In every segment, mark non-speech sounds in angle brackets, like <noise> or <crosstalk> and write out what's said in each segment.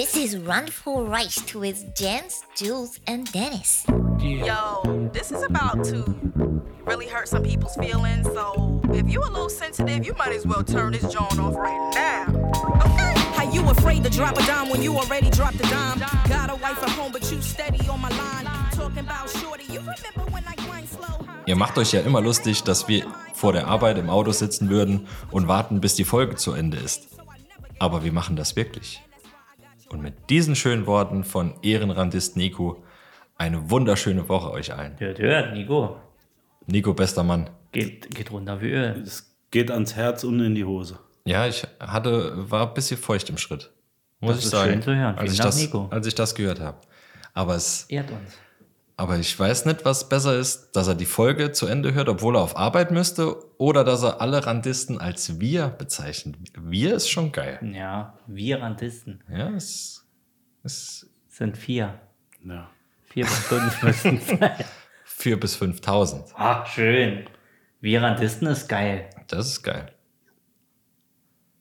This is Run for Rice with Jens, Jules, and Dennis. Yo, this is about to really hurt some people's feelings. So if you a little sensitive, you might as well turn this joint off right now. Okay? How you afraid to drop a dime when you already dropped a dime? Got a wife at home, but you steady on my line. Talking about shorty, you remember when I grind slow? Ihr macht euch ja immer lustig, dass wir vor der Arbeit im Auto sitzen würden und warten, bis die Folge zu Ende ist. Aber wir machen das wirklich. Und mit diesen schönen Worten von Ehrenrandist Nico eine wunderschöne Woche euch allen. Hört, hört, Nico. Nico, bester Mann. Geht, geht runter wie Öl. Es geht ans Herz und in die Hose. Ja, ich hatte, war ein bisschen feucht im Schritt. Muss Das ich ist sagen. schön zu hören. Als Vielen ich, Dank, das, Nico. als ich das gehört habe. Aber, es, Ehrt uns. Aber ich weiß nicht, was besser ist, dass er die Folge zu Ende hört, obwohl er auf Arbeit müsste, oder dass er alle Randisten als wir bezeichnet. Wir ist schon geil. Ja, wir Randisten Ja, es, es sind vier. Ja. Vier bis fünf müssen es sein. <laughs> 4 bis 5000. Ach, schön. Wir Randisten ist geil. Das ist geil.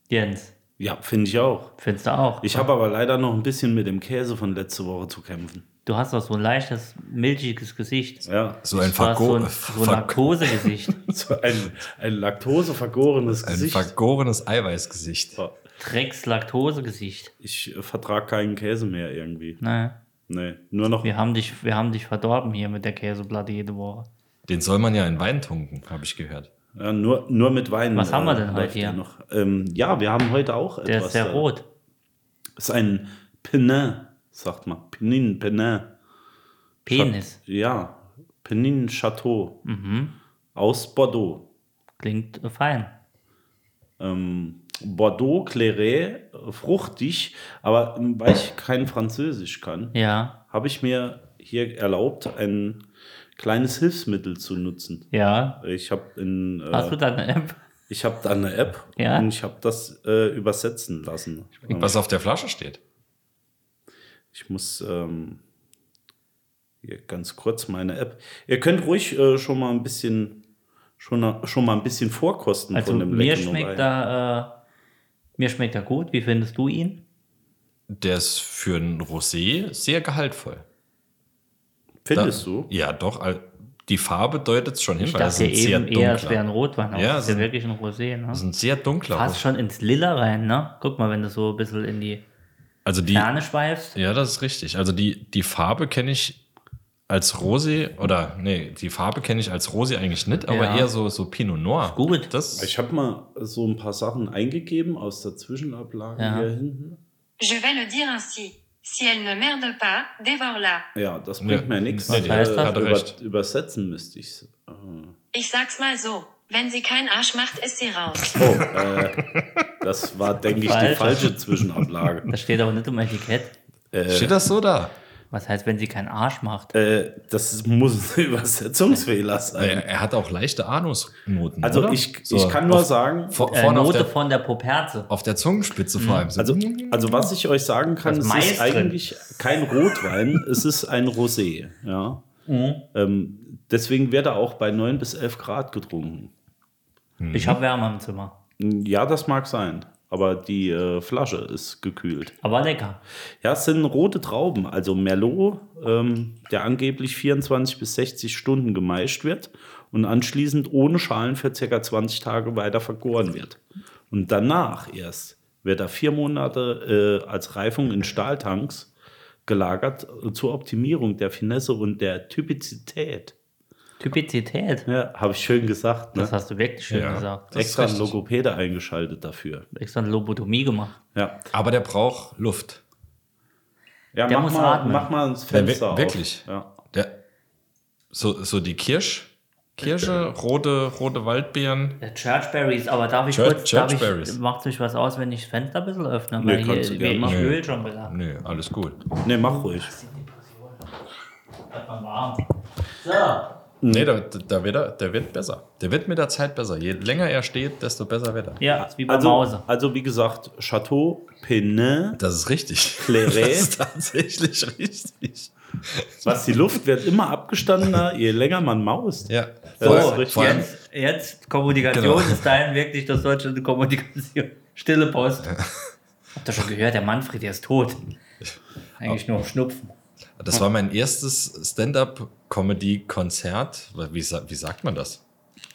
Jens, Ja, finde ich auch. findest du auch? Ich habe aber leider noch ein bisschen mit dem Käse von letzte Woche zu kämpfen. Du hast doch so ein leichtes, milchiges Gesicht. Ja, So ein, Vergo ein, so ein Laktosegesicht. <laughs> so ein, ein laktosevergorenes ein Gesicht. vergorenes Eiweißgesicht. So, Drecks-Laktosegesicht. Ich äh, vertrage keinen Käse mehr irgendwie. Naja, Nee, nur noch. wir haben, dich, wir haben dich verdorben hier mit der Käseplatte jede Woche. Den soll man ja in Wein tunken, habe ich gehört. Ja, nur, nur mit Wein. Was haben wir denn heute hier? der Noch. Ähm, ja, wir haben heute auch Der etwas. ist sehr äh, rot. ist ein Penin, sagt man. Penin, Penin. Penis. Ja, Penin Chateau. Mhm. Aus Bordeaux. Klingt äh, fein. ähm, Bordeaux, Claret, äh, fruchtig, aber ähm, weil ich kein Französisch kann, Ja, habe ich mir hier erlaubt, ein kleines Hilfsmittel zu nutzen. ja. Ich habe in, Hast du äh, da eine App? ich habe da eine App Ja? und ich habe das äh, übersetzen lassen. Was auf der Flasche steht. Ich muss ähm, hier ganz kurz meine App. Ihr könnt ruhig äh, schon mal ein bisschen schon, schon mal ein bisschen vorkosten Also von dem mir schmeckt da, äh, mir schmeckt er gut. Wie findest du ihn? Der ist für ein Rosé sehr gehaltvoll. Findest Da- du? Ja, doch. Die Farbe deutet es schon hin, Ich weil das dachte sehr eben eher, es wäre ein Rotwein, aber Ja, es ist ja wirklich ein Rosé. Ne? Das ist ein sehr dunkler. Fast schon ins Lila rein, ne? Guck mal, wenn du so ein bisschen in die Also die, Ferne schweifst. ja, das ist richtig. Also die, die Farbe kenne ich als Rosé oder nee, die Farbe kenne ich als Rosé eigentlich nicht, aber Ja. eher so so Pinot Noir. Gut. Das Ich habe mal so ein paar Sachen eingegeben aus der Zwischenablage Ja. hier hinten. Je vais le dire ainsi. Si elle ne merde pas, dévore-la. Ja, das bringt Ja. mir nichts. Was heißt das? Hat er recht. übersetzen müsste ich es. Ich sag's mal so. Wenn sie keinen Arsch macht, ist sie raus. Oh, äh, das war, denke ich, die Falsch. falsche Zwischenablage. Das steht aber nicht im Etikett. steht das so da? Was heißt, wenn sie keinen Arsch macht? Äh, das muss ein Übersetzungsfehler sein. Er, er hat auch leichte Anusnoten. Also oder? ich, So ich kann nur auf, sagen, vor, Äh, Note der, von der Poperze. auf der Zungenspitze vor allem. So. also, also was ich euch sagen kann, es Mais ist drin. eigentlich kein Rotwein, <laughs> es ist ein Rosé. Ja. Mhm. Ähm, deswegen wird er auch bei 9 bis 11 Grad getrunken. Ich habe Wärme im Zimmer. Ja, das mag sein. Aber die äh, Flasche ist gekühlt. Aber lecker. Ja, es sind rote Trauben, also Merlot, ähm, der angeblich 24 bis 60 Stunden gemeischt wird und anschließend ohne Schalen für ca. 20 Tage weiter vergoren wird. Und danach erst wird er vier Monate äh, als Reifung in Stahltanks gelagert äh, zur Optimierung der Finesse und der Typizität. Typizität. Ja, habe ich schön gesagt. Ne? Das hast du wirklich schön Ja. gesagt. Extra einen richtig. Logopäde eingeschaltet dafür. Extra eine Lobotomie gemacht. Ja, Aber der braucht Luft. ja Der mach, muss mal, atmen. mach mal das Ja, wir- Fenster auf. wirklich? Ja. Der, so, so die Kirsch, Kirsche, rote, rote Waldbeeren. Der Churchberries, aber darf ich Church- kurz, darf ich, macht euch was aus, wenn ich das Fenster ein bisschen öffne? Nee, Weil kannst du hier, gerne ich machen. öl schon wieder. Nö, alles gut. Nee, mach ruhig. Wird mal warm. So. Nee, da, da wird er, der wird besser. Der wird mit der Zeit besser. Je länger er steht, desto besser wird er. Ja, ist wie bei Also, Mause. also wie gesagt, Chateau Penin, Das ist richtig. Claret. <laughs> Das ist tatsächlich richtig. was die Luft wird immer abgestandener, je länger man maust. Ja. So, jetzt, jetzt Kommunikation Genau. ist dahin wirklich das deutsche Kommunikation. Stille Post. Habt ihr schon gehört, der Manfred, der ist tot. Eigentlich nur Schnupfen. Das war mein erstes Stand-up-Comedy-Konzert. Wie, wie sagt man das?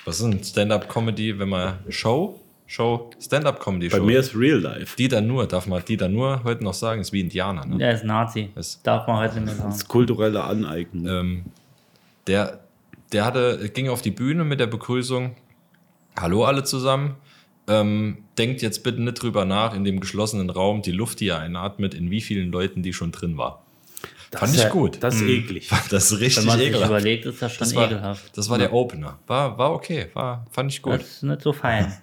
Was ist ein Stand-up-Comedy, wenn man Show? Show? Bei Stand-up-Comedy-Show. mir ist Real Life. Die dann nur, darf man die dann nur heute noch sagen, ist wie Indianer. Ne? Der ist Nazi. Das- Darf man heute nicht mehr sagen. Das ist kulturelle Aneignung. Ähm, der, der hatte, ging auf die Bühne mit der Begrüßung: Hallo alle zusammen. Ähm, denkt jetzt bitte nicht drüber nach, in dem geschlossenen Raum, die Luft, die ihr einatmet, in wie vielen Leuten die schon drin war. Fand ich ja- gut. Das ist eklig. <laughs> Das ist Wenn richtig man sich ekelhaft. überlegt, ist das schon Das war, ekelhaft. das war der Opener. War, war okay, war, fand ich gut. Das ist nicht so fein. <laughs>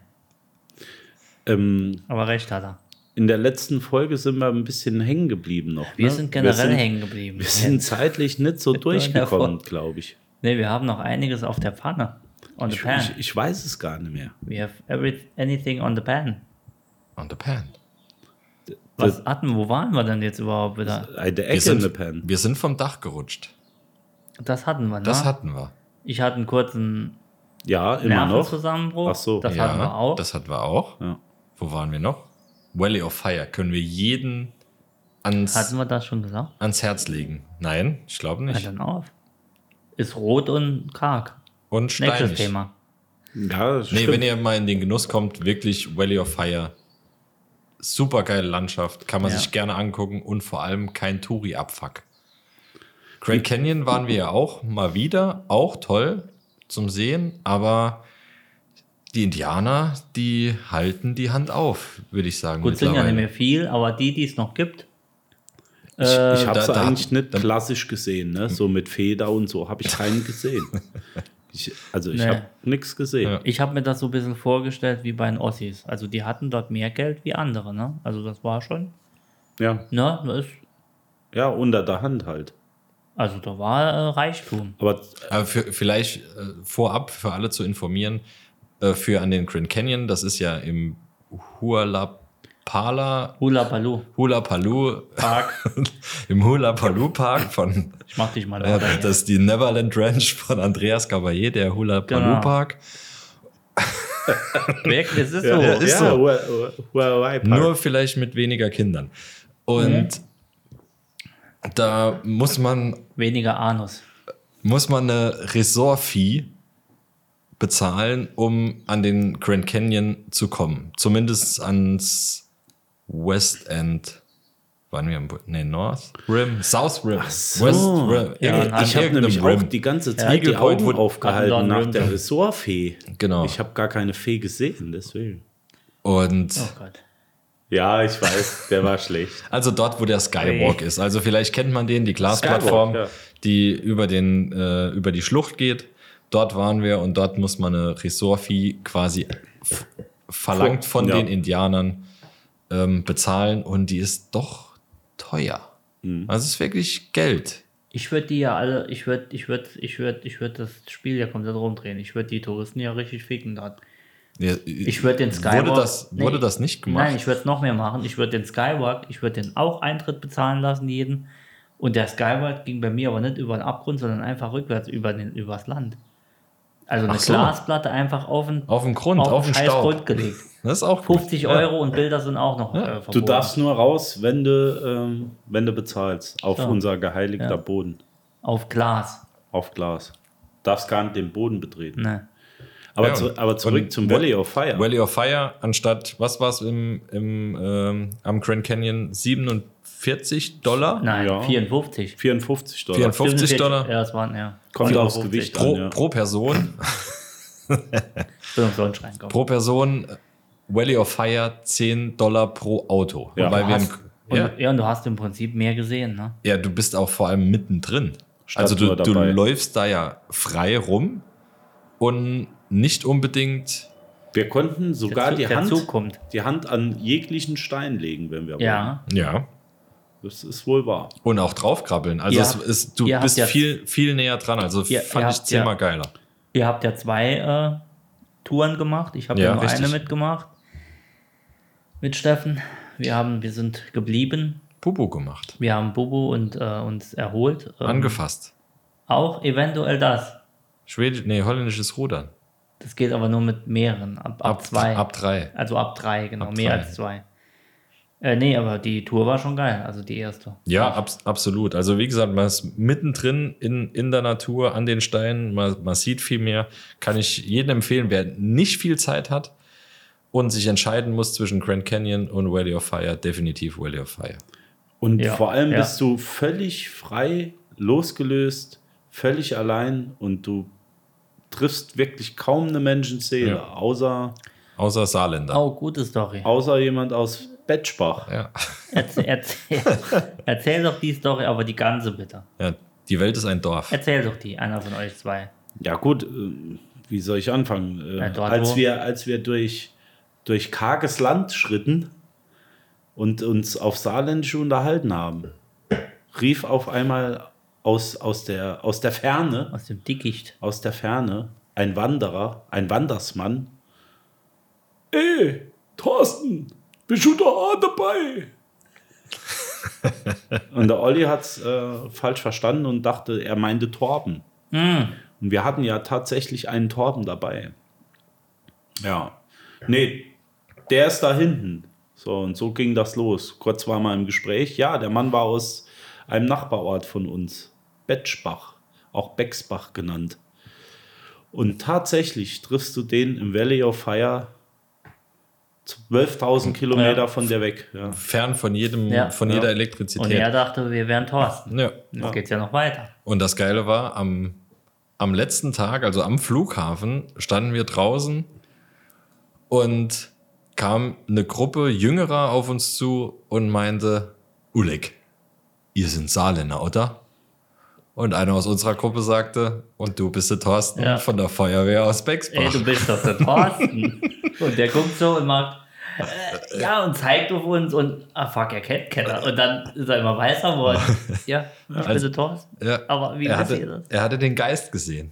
Ähm, Aber recht hat er. in der letzten Folge sind wir ein bisschen hängen geblieben noch. Wir ne? sind generell hängen geblieben. Wir sind zeitlich nicht so <laughs> durchgekommen, glaube ich. Nee, wir haben noch einiges auf der Pfanne. On the Ich, pan. ich. ich weiß es gar nicht mehr. We have every, anything on the pan. On the pan. Was hatten, wo waren wir denn jetzt überhaupt wieder? Eine Wir Ecke in the sind, Pen. wir sind vom Dach gerutscht. Das hatten wir, ne? Das hatten wir. ich hatte einen kurzen Ja, immer noch. Nervenzusammenbruch. Ach so. Das ja, hatten wir auch. Das hatten wir auch. Ja. Wo waren wir noch? Valley of Fire. Können wir jeden ans, hatten wir das schon gesagt? ans Herz legen? Nein, ich glaube Ja, nicht. dann auf. Ist rot und karg. Und Nächstes steinig. Thema. Ja, das Nee, stimmt. wenn ihr mal in den Genuss kommt, wirklich Valley of Fire. Super geile Landschaft, kann man Ja. sich gerne angucken und vor allem kein Touri-Abfuck. Grand Canyon waren wir ja auch mal wieder, auch toll zum Sehen, aber die Indianer, die halten die Hand auf, würde ich sagen. Gut, sind ja nicht mehr viel, aber die, die es noch gibt, Ich, Äh, ich habe da- sie da- eigentlich nicht klassisch gesehen, ne? so mit Feder und so habe ich keinen gesehen. <laughs> Ich, also ich Nee. habe nichts gesehen. Ja. ich habe mir das so ein bisschen vorgestellt wie bei den Ossis. Also die hatten dort mehr Geld wie andere, ne? Also das war schon, Ja. ne? Das ist, ja, unter der Hand halt. also da war äh, Reichtum. Aber Aber für, vielleicht äh, vorab für alle zu informieren, äh, für an den Grand Canyon, das ist ja im Hualapala, Hula Palu. Hula Palu Park, <laughs> im Hula Palu Park von, Ich mach dich mal äh, das ist die Neverland Ranch von Andreas Caballé, der Hula Palu Genau. Park. <laughs> Wirklich, es ist <laughs> ja, so. ja, ist ja, so. Huawei Park. Nur vielleicht mit weniger Kindern. Und da muss man Weniger Anus. muss man eine Resort-Fee bezahlen, um an den Grand Canyon zu kommen. Zumindest ans West End. Waren wir im Bu- nee, North Rim? South Rim. so. West Rim. Ja, ich habe nämlich Rim. auch die ganze Zeit Eagle die Augen wurde- aufgehalten nach einen der Rim. Ressortfee. Genau. Ich habe gar keine Fee gesehen, deswegen. Und Oh Gott. Ja, ich weiß, der war schlecht. <laughs> also dort, wo der Skywalk Ey. ist. Also vielleicht kennt man den, die Glasplattform, ja. die über, den, äh, über die Schlucht geht. Dort waren wir und dort muss man eine Resort-Fee quasi verlangt von Ja. den Indianern ähm, bezahlen und die ist doch teuer. Mhm. Also es ist wirklich Geld. Ich würde die ja alle, ich würde, ich würde, ich würde, ich würde das Spiel ja komplett rumdrehen. Ich würde die Touristen ja richtig ficken dort. Ja, Ich würde den Skywalk. Wurde das, wurde das nicht gemacht? Nein, ich würde noch mehr machen. Ich würde den Skywalk, ich würde den auch Eintritt bezahlen lassen, jeden. Und der Skywalk ging bei mir aber nicht über den Abgrund, sondern einfach rückwärts über den, übers Land. Also eine Ach so. Glasplatte einfach auf den, auf dem Grund, auf, dem scheiß Staub. Grund gelegt. <laughs> Das ist auch gut. 50 Ja. Euro und Bilder sind auch noch äh, verboten. Du darfst nur raus, wenn du, ähm, wenn du bezahlst. Auf So. unser geheiligter Ja. Boden. Auf Glas. Auf Glas. Darfst gar nicht den Boden betreten. Ne. Aber, Ja, zu, aber zurück zum Valley of Fire. Valley of Fire anstatt, was war es im, im, ähm, am Grand Canyon? 47 Dollar? Nein, Ja. 54. 54 Dollar. 54 Dollar Ja, das waren, ja. Kommt aufs 54. Gewicht Pro, an, ja. pro Person. <laughs> <laughs> Pro Person Valley of Fire 10 Dollar pro Auto. Ja. Weil wir im, Hast, und, ja, ja. und du hast im Prinzip mehr gesehen, ne? ja, du bist auch vor allem mittendrin. Statt also du, du läufst da ja frei rum und nicht unbedingt. Wir konnten sogar Der die Hand, kommt. die Hand an jeglichen Stein legen, wenn wir wollen. Ja. Ja. Das ist wohl wahr. Und auch draufkrabbeln. Also Ihr es ist, du ihr bist ja- viel, viel näher dran. Also Ihr- fand ihr ich zehnmal ja- geiler. Ihr habt ja zwei äh, Touren gemacht. Ich habe Ja, ja, nur richtig. eine mitgemacht. Mit Steffen. Wir, haben, wir sind geblieben. Bubu gemacht. Wir haben Bubu und äh, uns erholt. Ähm, Angefasst. Auch eventuell das. Schwedisch, nee, holländisches Rudern. Das geht aber nur mit mehreren. Ab, ab, zwei. Ab drei. Also ab drei, genau. Ab mehr drei. als zwei. Äh, nee, aber die Tour war schon geil, also die erste. Ja, abs absolut. Also wie gesagt, man ist mittendrin in, in der Natur, an den Steinen, man, man sieht viel mehr. Kann ich jedem empfehlen, wer nicht viel Zeit hat und sich entscheiden muss zwischen Grand Canyon und Valley of Fire, definitiv Valley of Fire. Und Ja, vor allem ja. bist du völlig frei, losgelöst, völlig allein und du triffst wirklich kaum eine Menschenseele, Ja. außer, Außer Saarländer. Oh, gute Story. außer jemand aus Betschbach. Ja. Erzähl, erzähl, <laughs> erzähl doch die Story, aber die ganze bitte. ja, die Welt ist ein Dorf. Erzähl doch die, einer von euch zwei. Ja gut, äh, wie soll ich anfangen? Äh, Ja, dort, als, wir, als wir durch, durch karges Land schritten und uns auf Saarländisch unterhalten haben, rief auf einmal aus, aus, der, aus der Ferne, Aus dem Dickicht. aus der Ferne, ein Wanderer, ein Wandersmann. Ey, Thorsten, bist du da auch dabei? <laughs> und der Olli hat es äh, falsch verstanden und dachte, er meinte Torben. Und wir hatten ja tatsächlich einen Torben dabei. Ja. Nee, der ist da hinten. So, und so ging das los. Kurz war mal im Gespräch. Ja, der Mann war aus einem Nachbarort von uns. Betschbach, auch Bexbach genannt. Und tatsächlich triffst du den im Valley of Fire 12.000 Kilometer Ja. von der weg. Ja. Fern von jedem, Ja. von Ja. jeder Und Elektrizität. er dachte, wir wären Thorsten. ja. Jetzt geht's ja noch weiter. Und das Geile war, am, am letzten Tag, also am Flughafen, standen wir draußen und kam eine Gruppe Jüngerer auf uns zu und meinte, Uleg, ihr sind Saarländer, oder? Und einer aus unserer Gruppe sagte, und du bist der Thorsten Ja. von der Feuerwehr aus Ey, Bexbach. du bist doch der Thorsten. <laughs> und der guckt so und macht, äh, ja, und zeigt auf uns und, ah fuck, er kennt Keller. Und dann ist er immer weißer geworden. <laughs> Ja, ich bin Also- der Thorsten. ja, Aber wie er, passiert hatte, das? er hatte den Geist gesehen.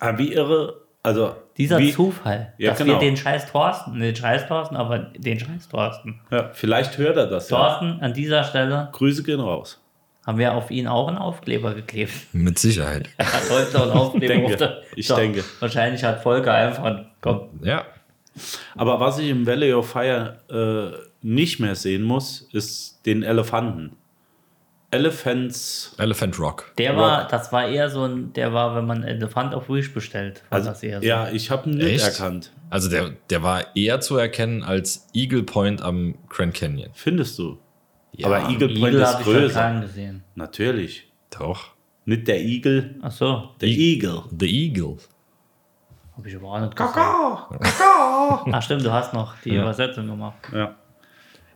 Aber wie irre, also Dieser wie, Zufall, Ja, dass genau. wir den scheiß Thorsten, den scheiß Thorsten, aber den scheiß Thorsten. ja, vielleicht hört er das ja. Thorsten, an dieser Stelle Grüße gehen raus. Haben wir auf ihn auch einen Aufkleber geklebt. Mit Sicherheit. <laughs> Er hat heute noch einen Aufkleber. denke, auf der- ich So, denke. Wahrscheinlich hat Volker einfach, komm, Ja, Aber was ich im Valley of Fire äh, nicht mehr sehen muss, ist den Elefanten. Elephants, Elephant Rock. Der Rock. war, das war eher so ein, der war, wenn man Elefant auf Wish bestellt, war also, das eher so. ja, ich habe ihn nicht Echt? erkannt. Also der, der war eher zu erkennen als Eagle Point am Grand Canyon. Findest du? Ja, Aber Eagle Point Igel ist habe ich schon größer. Natürlich. Doch. Nicht der Igel, Ach so, der Eagle. The Eagle. habe ich aber auch nicht gesehen. <laughs> Ach stimmt, du hast noch die Übersetzung gemacht. Ja.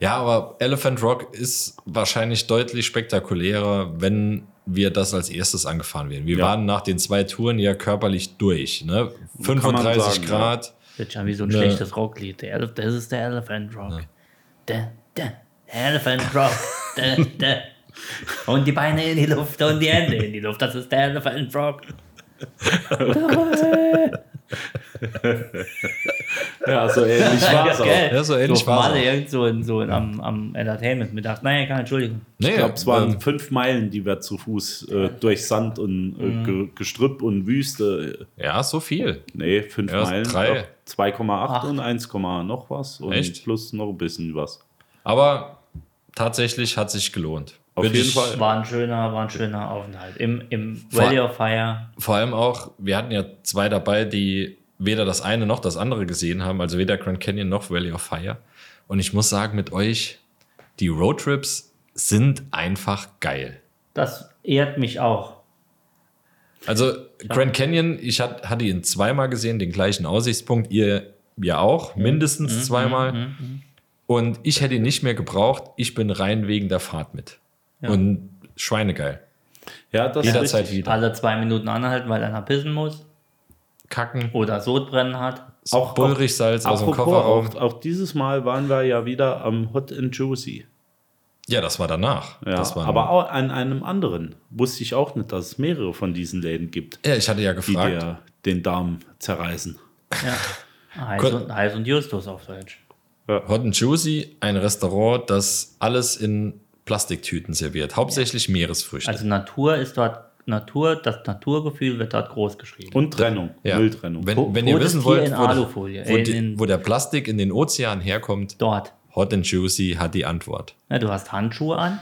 Ja, aber Elephant Rock ist wahrscheinlich deutlich spektakulärer, wenn wir das als erstes angefahren werden. Wir Ja. waren nach den zwei Touren ja körperlich durch. Ne? Kann man 35 sagen, Grad. Das ist ja wie so ein Ne. schlechtes Rocklied. Der das ist der Elephant Rock. Der, der, der Elephant Rock. der, der. Und die Beine in die Luft und die Hände in die Luft. Das ist der Elephant Rock. <laughs> ja, so ähnlich war es auch. Ja, so ähnlich so Malle auch. irgend so, in, so in, am, am Entertainment mittags. Nein, keine Entschuldigung. Nee, Ich glaube, es waren ähm, fünf Meilen, die wir zu Fuß äh, durch Sand und äh, Ge Gestrüpp und Wüste. ja, so viel. Nee, fünf Ja, Meilen. drei. doch 2,8 Acht. und 1, noch was. Und Echt? plus noch ein bisschen was. Aber tatsächlich hat sich gelohnt. Auf jeden Fall. War ein schöner, war ein schöner Aufenthalt. Im, im Valley of Fire. Vor allem auch, wir hatten ja zwei dabei, die weder das eine noch das andere gesehen haben, also weder Grand Canyon noch Valley of Fire. Und ich muss sagen, mit euch, die Roadtrips sind einfach geil. Das ehrt mich auch. Also Grand Canyon, ich hat, hatte ihn zweimal gesehen, den gleichen Aussichtspunkt, ihr ja auch, mindestens zweimal. Und ich hätte ihn nicht mehr gebraucht, ich bin rein wegen der Fahrt mit. Und schweinegeil. Ja, das ist Jederzeit wieder. Alle zwei Minuten anhalten, weil einer pissen muss Kacken, oder Sodbrennen hat. Auch- Bullrichsalz aus dem Kofferraum. auch, auch dieses Mal waren wir ja wieder am Hot and Juicy. Ja, das war danach. Ja, das war aber auch an einem anderen. Wusste ich auch nicht, dass es mehrere von diesen Läden gibt, ja, ich hatte ja die gefragt. dir den Darm zerreißen. <laughs> Heiß Gut. und, Heiß und Justus auf Deutsch. Hot and Juicy, ein Restaurant, das alles in Plastiktüten serviert. Hauptsächlich Meeresfrüchte. Also Natur ist dort, Natur, das Naturgefühl wird dort groß geschrieben. Und Trennung, ja. Mülltrennung. Wenn, wenn ihr wissen wollt, wo, Alufolie, wo, in- die, wo der Plastik in den Ozean herkommt, Dort. Hot and Juicy hat die Antwort. Ja, du hast Handschuhe an.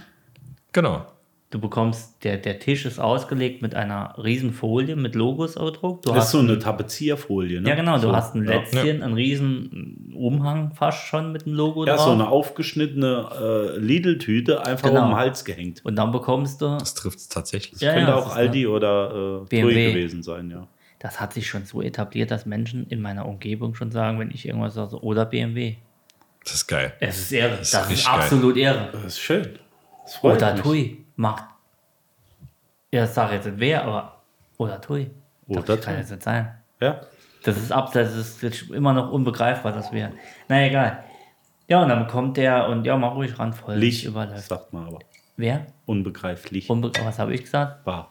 Genau. Du bekommst, der, der Tisch ist ausgelegt mit einer riesen Folie mit Logos ausgedruckt. Du Das ist hast so eine Tapezierfolie, ne? Ja, genau, du so. hast ein ja. Lätzchen, einen riesen Umhang fast schon mit dem Logo Ja, drauf. so eine aufgeschnittene äh, Lidl-Tüte einfach Genau. um den Hals gehängt. Und dann bekommst du, Das trifft es tatsächlich. Ja, Könnte ja, auch das Aldi oder äh, BMW. Gewesen sein, ja. das hat sich schon so etabliert, dass Menschen in meiner Umgebung schon sagen, wenn ich irgendwas sage, so, oder BMW. Das ist geil. Es ist Ehre. ist Das ist, richtig geil. absolut Ehre. Das ist schön. Das freut Oder mich. Tui macht. Ja, ich sage jetzt nicht wer, aber oder Tui. Oder das kann jetzt nicht sein. Ja. Das ist ab, das ist immer noch unbegreifbar, dass wir. Na egal. Ja, und dann kommt der und ja, mach ruhig ran, voll Licht, überläuft. sagt man aber. Wer? Unbegreiflich. Unbe was habe ich gesagt? Wahr.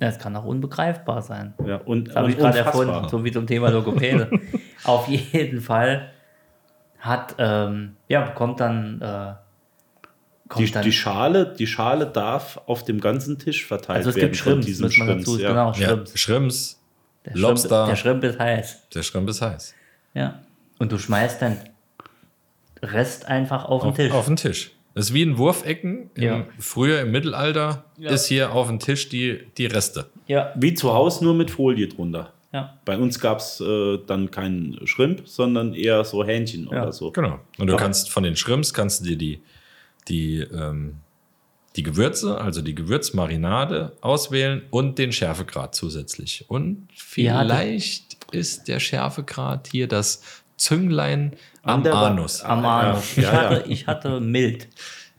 Ja, es kann auch unbegreifbar sein. Ja, und, Das habe ich gerade erfunden, so wie zum Thema Logopäde. <laughs> Auf jeden Fall hat, ähm, ja, bekommt dann, äh, Die, die, Schale, die Schale darf auf dem ganzen Tisch verteilt also es werden. gibt Schrimps, diesen muss man dazu, Shrimps, ja. genau, Ja, Schrimps. Schrimps, Der Lobster. Schrimp, der Schrimp ist heiß. der Schrimp ist heiß. Ja. Und du schmeißt dann Rest einfach auf den Auf, Tisch. auf den Tisch. Das ist wie ein Wurfecken. Im, Ja. Früher im Mittelalter ist hier auf dem Tisch die, die Reste. ja, Wie zu Hause, nur mit Folie drunter. ja. Bei uns gab es äh, dann keinen Shrimp, sondern eher so Hähnchen Ja. oder so. Genau. Und du Aber- kannst von den Shrimps kannst du dir die, die, ähm, die Gewürze, also die Gewürzmarinade auswählen und den Schärfegrad zusätzlich. Und Ja, vielleicht ist der Schärfegrad hier das Zünglein am Anus. Am Ja, Anus. ja, ich, ja. hatte, ich hatte mild.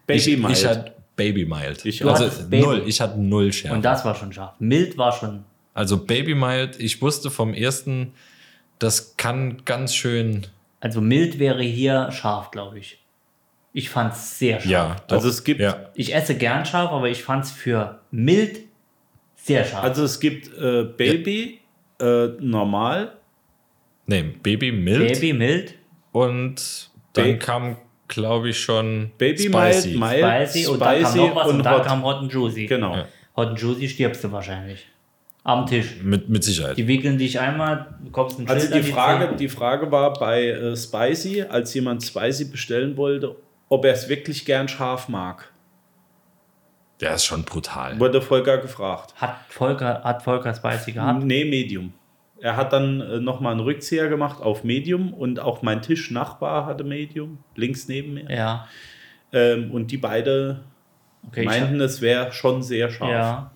Baby ich, mild. ich hatte Baby Mild. Ich also Baby. null. Ich hatte null Schärfe. Und das war schon scharf. Mild war schon. Also Baby Mild, ich wusste vom ersten, das kann ganz schön. Also mild wäre hier scharf, glaube ich. Ich fand es sehr scharf. Ja, doch, Also es gibt- Ja. Ich esse gern scharf, aber ich fand es für mild sehr scharf. Also es gibt äh, Baby, äh, normal, Nee, Baby Mild. Baby mild, Und dann Ba- kam, glaube ich, schon Baby Spicy. mild, mild, spicy, und dann kam noch was und, und dann hot. kam Hot and Juicy. Genau. Ja. Hot and Juicy stirbst du wahrscheinlich. Am Tisch. Mit, mit Sicherheit. Die wickeln dich einmal, bekommst ein Also Schild die an Frage, die Frage war bei äh, Spicy, als jemand Spicy bestellen wollte, ob er es wirklich gern scharf mag. Der ist schon brutal. Wurde Volker gefragt. Hat Volker, hat Volker Spicy gehabt? Nee, Medium. Er hat dann äh, nochmal einen Rückzieher gemacht auf Medium und auch mein Tischnachbar hatte Medium, links neben mir. Ja. Ähm, und die beide Okay, meinten, es wäre schon sehr scharf. ja.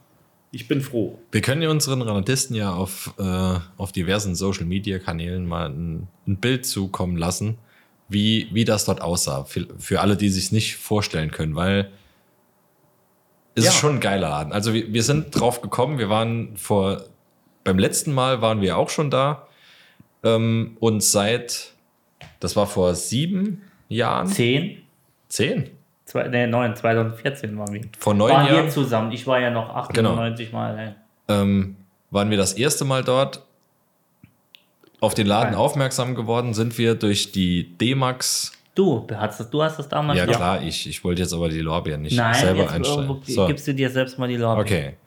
Ich bin froh. Wir können ja unseren Ranadisten ja auf, äh, auf diversen Social Media Kanälen mal ein, ein Bild zukommen lassen, wie, wie das dort aussah. Für, für alle, die sich nicht vorstellen können, weil es Ja. ist schon ein geiler Laden. Also wir, wir sind drauf gekommen, wir waren vor, beim letzten Mal waren wir auch schon da. Ähm, und seit, das war vor sieben Jahren, 10, zehn, zwei, nee, 9, 2014 waren wir. vor neun Waren Jahren. wir zusammen. Ich war ja noch 98 Mal allein. ähm, waren wir das erste Mal dort. Auf den Laden aufmerksam geworden sind wir durch die D-Max. Du, hast das, du hast das damals Ja, gemacht? klar, ich. Ich wollte jetzt aber die Lorbeeren nicht Nein, selber jetzt einstellen. So, gibst du dir selbst mal die Lorbeeren. okay.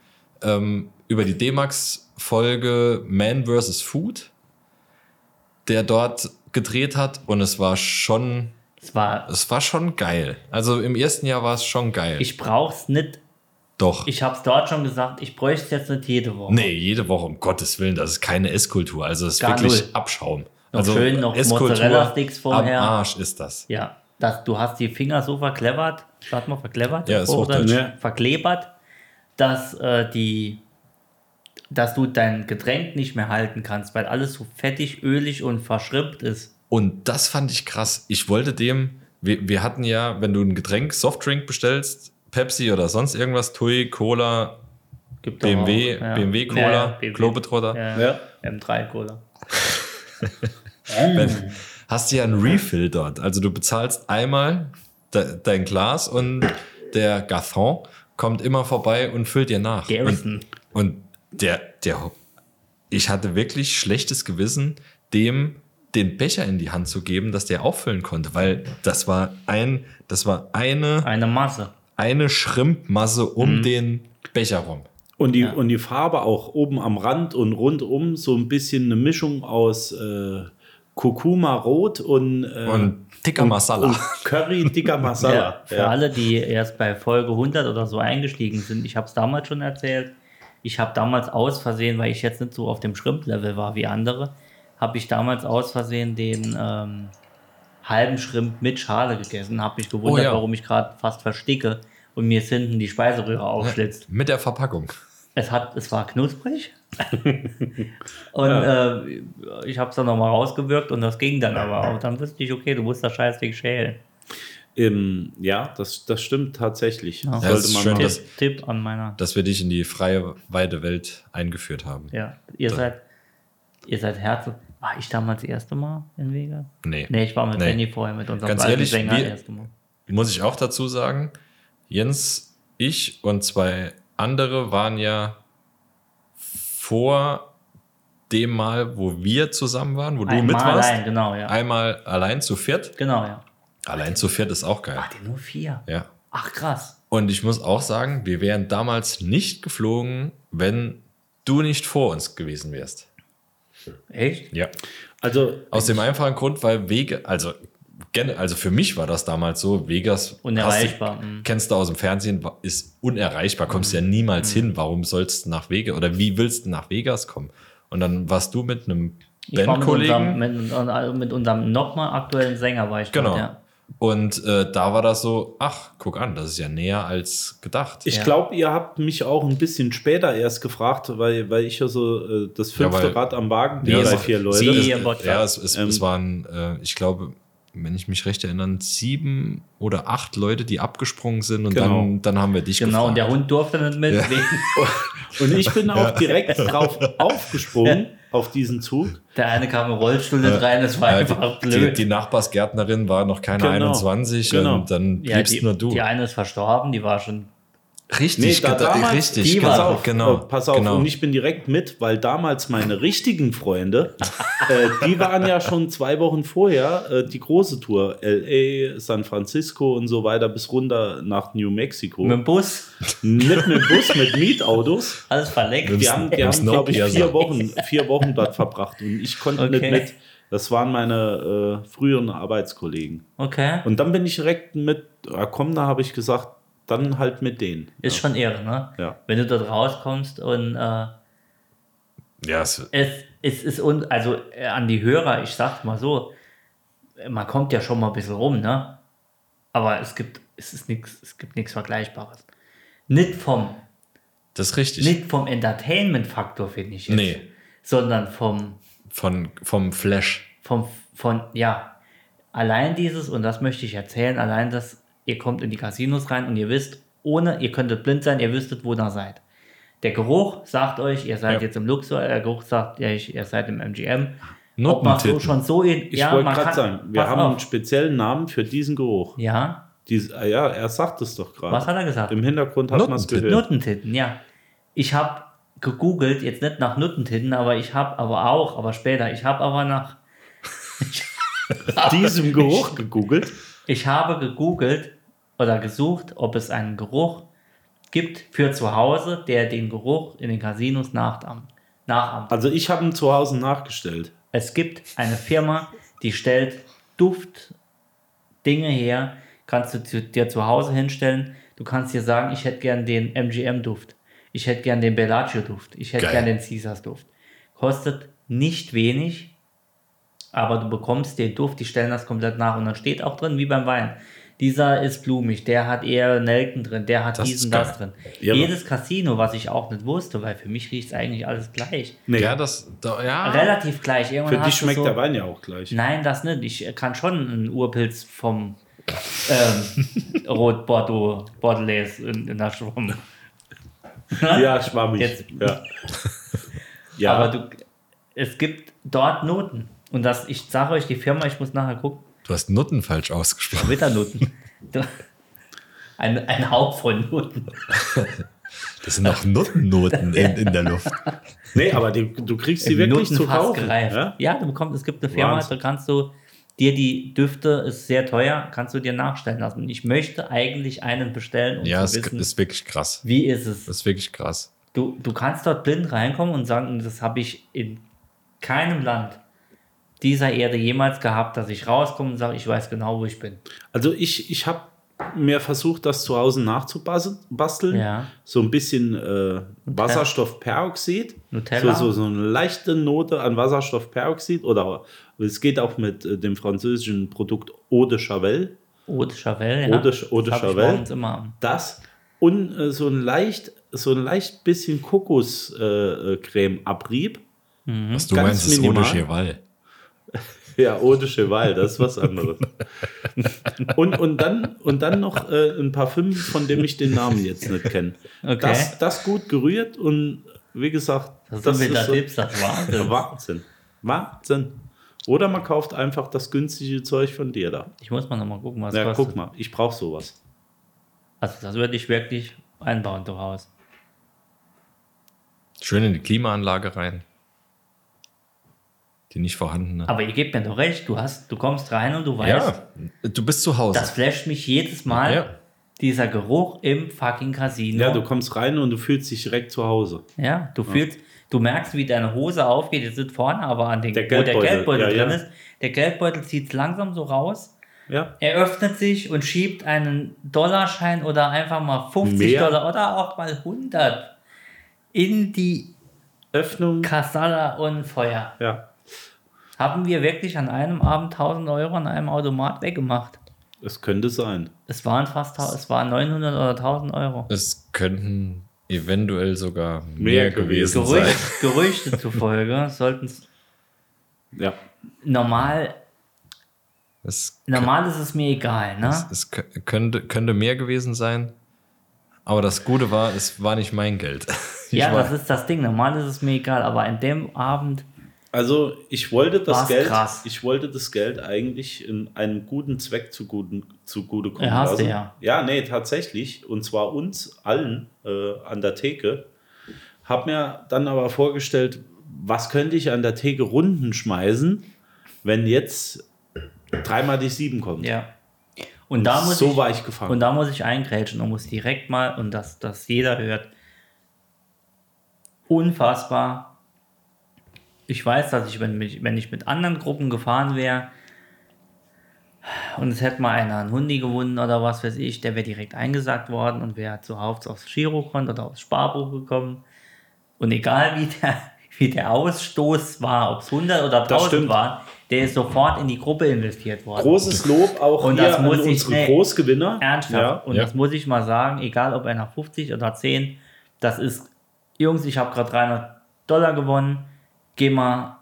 Ähm, über die D-Max-Folge Man vs. Food, der dort gedreht hat. Und es war schon, Es war, es war schon geil. Also im ersten Jahr war es schon geil. ich brauch's nicht. Doch. Ich hab's dort schon gesagt, ich bräuchte es jetzt nicht jede Woche. Nee, jede Woche, um Gottes Willen, das ist keine Esskultur. Also es ist Gar wirklich null. Abschaum. Noch also schön noch Mozzarella-Sticks vorher. Am Arsch ist das. Ja, das, du hast die Finger so verklebert, sag mal verklebert, Ja, ist Hochdeutsch. Verklebert, dass äh, die, dass du dein Getränk nicht mehr halten kannst, weil alles so fettig, ölig und verschrimpt ist. Und das fand ich krass. Ich wollte dem, wir, wir hatten ja, wenn du ein Getränk, Softdrink bestellst, Pepsi oder sonst irgendwas, Tui, Cola, Gibt BMW, auch, ja. BMW Cola, Ja, ja. Globetrotter, Ja, Ja. M3 Cola. wenn, hast du ja einen Refill dort. Also du bezahlst einmal de, dein Glas und der Garçon kommt immer vorbei und füllt dir nach. Garrison. Und, und der, der, ich hatte wirklich schlechtes Gewissen, dem den Becher in die Hand zu geben, dass der auffüllen konnte, weil das war ein, das war eine, Eine Masse. Eine Schrimpmasse um Mhm. den Becher rum. Und die, und die Farbe auch oben am Rand und rundum so ein bisschen eine Mischung aus äh, Kurkuma Rot und, äh, Und Tikka Masala. Und Curry Tikka <laughs> Masala. Ja, für alle, die erst bei Folge 100 oder so eingestiegen sind, ich habe es damals schon erzählt. Ich habe damals aus Versehen, weil ich jetzt nicht so auf dem Shrimp-Level war wie andere, habe ich damals aus Versehen den ähm, halben Shrimp mit Schale gegessen. Habe mich gewundert, Oh ja. warum ich gerade fast versticke und mir ist hinten die Speiseröhre aufschlitzt. Mit der Verpackung. Es, hat, es war knusprig. <laughs> und äh, ich habe es dann nochmal rausgewirkt und das ging dann aber. Und dann wusste ich, okay, du musst das Scheißding schälen. Ähm, ja, das, das stimmt tatsächlich. Ja. Sollte Ja, man schön, dass- Tipp, an meiner. Dass wir dich in die freie, weite Welt eingeführt haben. Ja, ihr seid, ihr seid Herzen. War ich damals das erste Mal in Vegas? Nee. Nee, ich war mit Nee. Benny vorher mit unserem Ganz ehrlich, Sänger das erste Mal. Muss ich auch dazu sagen, Jens, ich und zwei andere waren ja vor dem Mal, wo wir zusammen waren, wo du Einmal mit warst. allein, genau, ja. Einmal allein zu viert. Genau, ja. Allein zu viert ist auch geil. Ach, die nur vier. Ja. Ach, krass. Und ich muss auch sagen, wir wären damals nicht geflogen, wenn du nicht vor uns gewesen wärst. Echt? Ja. Also, Aus dem einfachen Grund, weil Wege, also, also für mich war das damals so, Vegas Unerreichbar, Hast du, mhm. kennst du aus dem Fernsehen, ist unerreichbar, kommst ja niemals hin. Warum sollst du nach Vegas oder wie willst du nach Vegas kommen? Und dann warst du mit einem war mit unserem, Bandkollegen. mit, also mit unserem nochmal aktuellen Sänger war ich Genau. dort, ja. Und äh, da war das so, ach, guck an, das ist ja näher als gedacht. ich Ja. glaube, ihr habt mich auch ein bisschen später erst gefragt, weil, weil ich ja so äh, das Ja, fünfte weil- Rad am Wagen bin Ja, bei es- vier Leute. Sie- ja, es, es, Ähm, es waren, äh, ich glaube, wenn ich mich recht erinnere, sieben oder acht Leute, die abgesprungen sind und Genau. dann, dann haben wir dich Genau, und der gefragt. Hund durfte nicht mit. Wegen, <laughs> Und ich bin auch direkt drauf aufgesprungen auf diesen Zug. der eine kam im Rollstuhl nicht rein, das war Ja, einfach die, blöd. die, die Nachbarsgärtnerin war noch keine Genau. 21 Genau. und dann ja, bliebst die, nur du. die eine ist verstorben, die war schon Richtig, Nee, da damals- richtig, die genau, Pass auf, genau. äh, pass auf. genau. Und ich bin direkt mit, weil damals meine richtigen Freunde, äh, die waren ja schon zwei Wochen vorher äh, die große Tour. L.A., San Francisco und so weiter bis runter nach New Mexico. mit dem Bus, Nicht mit dem Bus, mit Mietautos. alles verleckt. Die haben, die haben glaube ich, vier Wochen, vier Wochen dort verbracht. Und ich konnte Okay. nicht mit. Das waren meine äh, früheren Arbeitskollegen. Okay. Und dann bin ich direkt mit, komm, da habe ich gesagt, dann halt mit denen. Ist schon irre, ne? Ja. Wenn du dort rauskommst und äh, ja, es, es, es ist, un also äh, an die Hörer, ich sag's mal so, man kommt ja schon mal ein bisschen rum, ne? Aber es gibt, es ist nichts, es gibt nichts Vergleichbares. Nicht vom, das ist richtig. nicht vom Entertainment-Faktor, finde ich jetzt. Nee. Sondern vom, Von, vom Flash. vom, von, ja, allein dieses, und das möchte ich erzählen, allein das, ihr kommt in die Casinos rein und ihr wisst, ohne, ihr könntet blind sein, ihr wüsstet, wo ihr seid. Der Geruch sagt euch, ihr seid Ja. jetzt im Luxor, der Geruch sagt euch, ihr seid im MGM. Ob man so schon so in, Ich ja, wollte gerade sagen, wir haben auf. einen speziellen Namen für diesen Geruch. Ja, Dies, ah ja, er sagt es doch gerade. was hat er gesagt? Im Hintergrund hat man es gehört. Nuttentitten, ja. Ich habe gegoogelt, jetzt nicht nach Nuttentitten, aber ich habe aber auch, aber später, ich habe aber nach, <laughs> Diesem <laughs> Geruch gegoogelt. Ich habe gegoogelt oder gesucht, ob es einen Geruch gibt für zu Hause, der den Geruch in den Casinos nachahmt. nachahmt. Also ich habe ihn zu Hause nachgestellt. Es gibt eine Firma, die stellt Duftdinge her, kannst du dir zu Hause hinstellen. Du kannst dir sagen, ich hätte gern den MGM-Duft. Ich hätte gern den Bellagio-Duft. Ich hätte Geil. gern den Caesars-Duft. Kostet nicht wenig, aber du bekommst den Duft, die stellen das komplett nach und dann steht auch drin, wie beim Wein. Dieser ist blumig, der hat eher Nelken drin, der hat Das diesen, das drin. Ja, Jedes Casino, was ich auch nicht wusste, weil für mich riecht es eigentlich alles gleich. Nee, Ja, das, da, ja. Relativ gleich. Irgendwann für dich schmeckt so, der Wein ja auch gleich. Nein, das nicht. Ich kann schon einen Urpilz vom ähm, Rot Bordeaux Bordelais in, in der Schwamm. Ja, schwammig. Jetzt- Ja. <laughs> ja. Aber du, es gibt dort Noten. Und das, ich sage euch, die Firma, ich muss nachher gucken, Du hast Nutten falsch ausgesprochen. Witternoten. Du- ein, ein Hauch von Noten. Das sind noch Nuttennoten in, in der Luft. nee, aber die, du kriegst sie wirklich zu kaufen. gereift. Ja? Ja? du bekommst, es gibt eine Firma, Wahnsinn. da kannst du dir die Düfte, ist sehr teuer, kannst du dir nachstellen lassen. Ich möchte eigentlich einen bestellen, um Ja, es zu wissen, ist wirklich krass. wie ist es. Das ist wirklich krass. Du, du kannst dort blind reinkommen und sagen, das habe ich in keinem Land dieser Erde jemals gehabt, dass ich rauskomme und sage, ich weiß genau, wo ich bin. Also ich, ich habe mir versucht, das zu Hause nachzubasteln. Ja. So ein bisschen äh, Wasserstoffperoxid. Nutella? So, so, so eine leichte Note an Wasserstoffperoxid. Oder es geht auch mit äh, dem französischen Produkt Eau de Chavel. Eau de Chavel, ja. Eau de, Eau de Das morgens immer. Das und äh, so ein leicht, so ein leicht bisschen Kokoscreme äh, Creme Abrieb. Was du Ganz meinst, ist minimal. ohne Cheval. <laughs> Ja, Eau de Cheval, das ist was anderes. <laughs> und, und, dann, und dann noch äh, ein Parfüm, von dem ich den Namen jetzt nicht kenne. Okay. Das, das gut gerührt und wie gesagt, Das, das ist so, Tipps, das Wahnsinn. Wahnsinn. Wahnsinn. Oder man kauft einfach das günstige Zeug von dir da. Ich muss mal nochmal gucken, was Ja, kostet. guck mal, ich brauche sowas. Also das würde ich wirklich einbauen zu Hause. Schön in die Klimaanlage rein. Die nicht vorhandene. Aber ihr gebt mir doch recht, du hast, du kommst rein und du weißt, ja, du bist zu Hause. das flasht mich jedes Mal, Ja. dieser Geruch im fucking Casino. Ja, du kommst rein und du fühlst dich direkt zu Hause. Ja, du fühlst, du merkst, wie deine Hose aufgeht. Jetzt sind vorne aber an den, Der wo der Geldbeutel, Geldbeutel ja, drin ja. ist. Der Geldbeutel zieht langsam so raus. Ja, Er öffnet sich und schiebt einen Dollarschein oder einfach mal 50 Mehr. Dollar oder auch mal 100 in die Öffnung. Kassala und Feuer. Ja, Haben wir wirklich an einem Abend 1000 Euro an einem Automat weggemacht? es könnte sein. Es waren fast, es waren 900 oder 1000 Euro. es könnten eventuell sogar Mehr mehr, gewesen Gerücht, sein. Gerüchte zufolge sollten es Ja, normal, Es, normal ist es mir egal, ne? es, es kö- könnte, könnte mehr gewesen sein. Aber das Gute war, es war nicht mein Geld. <laughs> Ja, war, das ist das Ding. Normal ist es mir egal, aber in dem Abend, also ich wollte das War's Geld, krass. ich wollte das Geld eigentlich in einem guten Zweck zugute, zugute kommen Ja, lassen. ja. Ja, nee, tatsächlich. Und zwar uns allen äh, an der Theke. Hab mir dann aber vorgestellt, was könnte ich an der Theke Runden schmeißen, wenn jetzt dreimal die sieben kommt. ja. Und da muss so ich, war ich gefangen. Und da muss ich eingrätschen und muss direkt mal, und dass das jeder hört, unfassbar. Ich weiß, dass ich, wenn, mich, wenn ich mit anderen Gruppen gefahren wäre und es hätte mal einer einen Hundi gewonnen oder was weiß ich, der wäre direkt eingesagt worden und wäre zuhauf aufs Girokonto oder aufs Sparbuch gekommen. Und egal wie der, <laughs> wie der Ausstoß war, ob es 100 oder 1000 stimmt. waren, der ist sofort in die Gruppe investiert worden. Großes Lob auch Und hier das an ich- unsere nee, Großgewinner. Ernsthaft. Ja. Und Ja. das muss ich mal sagen, egal ob einer 50 oder 10, das ist, Jungs, ich habe gerade 300 Dollar gewonnen, geh mal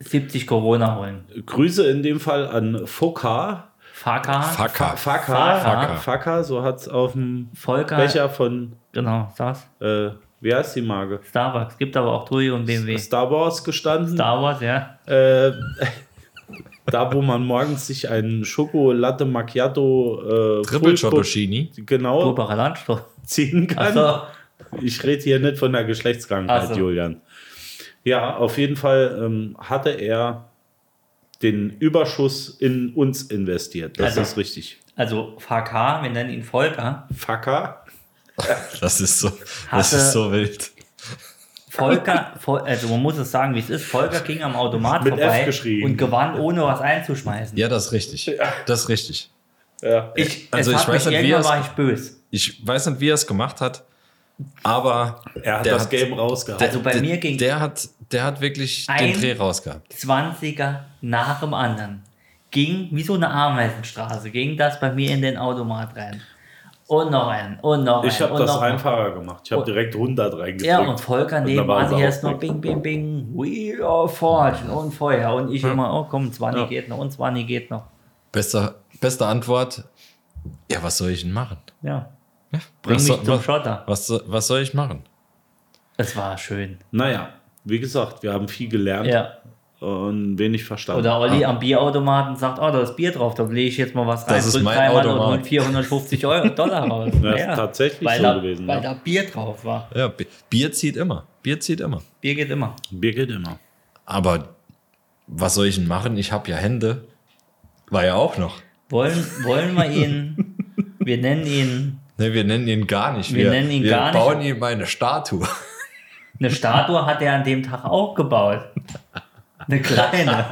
70 Corona holen. Grüße in dem Fall an Foka. Faka, Faka. Faka. Faka. Faka, so hat es auf dem Volker, Becher von, genau, das. äh, wie heißt die Marke? Starbucks, gibt aber auch TUI und BMW. Star Wars gestanden. Star Wars, ja. Äh, <laughs> da, wo man morgens sich einen Schokolatte Macchiato äh, Triple Ciottolini. genau ziehen kann. Achso, Ich rede hier nicht von der Geschlechtskrankheit, so. Julian. Ja, auf jeden Fall ähm, hatte er den Überschuss in uns investiert. Das Also- ist richtig. also VK, wir nennen ihn Volker. Faka. <laughs> Das ist so, das ist so wild. Volker, Vol also man muss es sagen, wie es ist. Volker ging am Automat Mit vorbei und gewann, ohne was einzuschmeißen. Ja, das ist richtig. Das ist richtig. Ja. Ich, Also ich weiß nicht, wie irgendwann es- war ich böse. Ich weiß nicht, wie er es gemacht hat, aber Er hat der das Game rausgehauen. Also bei der, mir ging der hat, der hat wirklich Ein- den Dreh rausgehabt. 20er nach dem anderen. Ging wie so eine Ameisenstraße, ging das bei mir in den Automat rein. Und noch ein, und noch ich ein. habe und das einfacher gemacht. Ich habe direkt 100 reingedrückt. Ja, und Volker nebenan auch ist noch. Bing, Bing, Bing, We are Fortune und Feuer. Und ich immer, oh komm, 20 Ja. geht noch und 20 geht noch. Beste, beste Antwort. Ja, was soll ich denn machen? Ja. Bring Was mich soll- zum was- Schotter. Was, soll- was soll ich machen? Es war schön. Naja, wie gesagt, wir haben viel gelernt Ja. und wenig verstanden. Oder Olli am Bierautomaten sagt, oh, da ist Bier drauf, da lege ich jetzt mal was rein, <laughs> Das ist mein und Automat. hol 450 Euro Dollar raus. Ja, ist tatsächlich weil so da, gewesen, Weil ja. da Bier drauf war. Ja, Bi- Bier zieht immer. Bier zieht immer. Bier geht immer. Bier geht immer. Aber was soll ich denn machen? Ich habe ja Hände. War ja auch noch. Wollen, wollen wir ihn, <laughs> wir nennen ihn, Ne, wir nennen ihn gar nicht. Wir nennen ihn wir gar nicht. bauen ihm eine Statue. <laughs> eine Statue hat er an dem Tag auch gebaut. Eine kleine.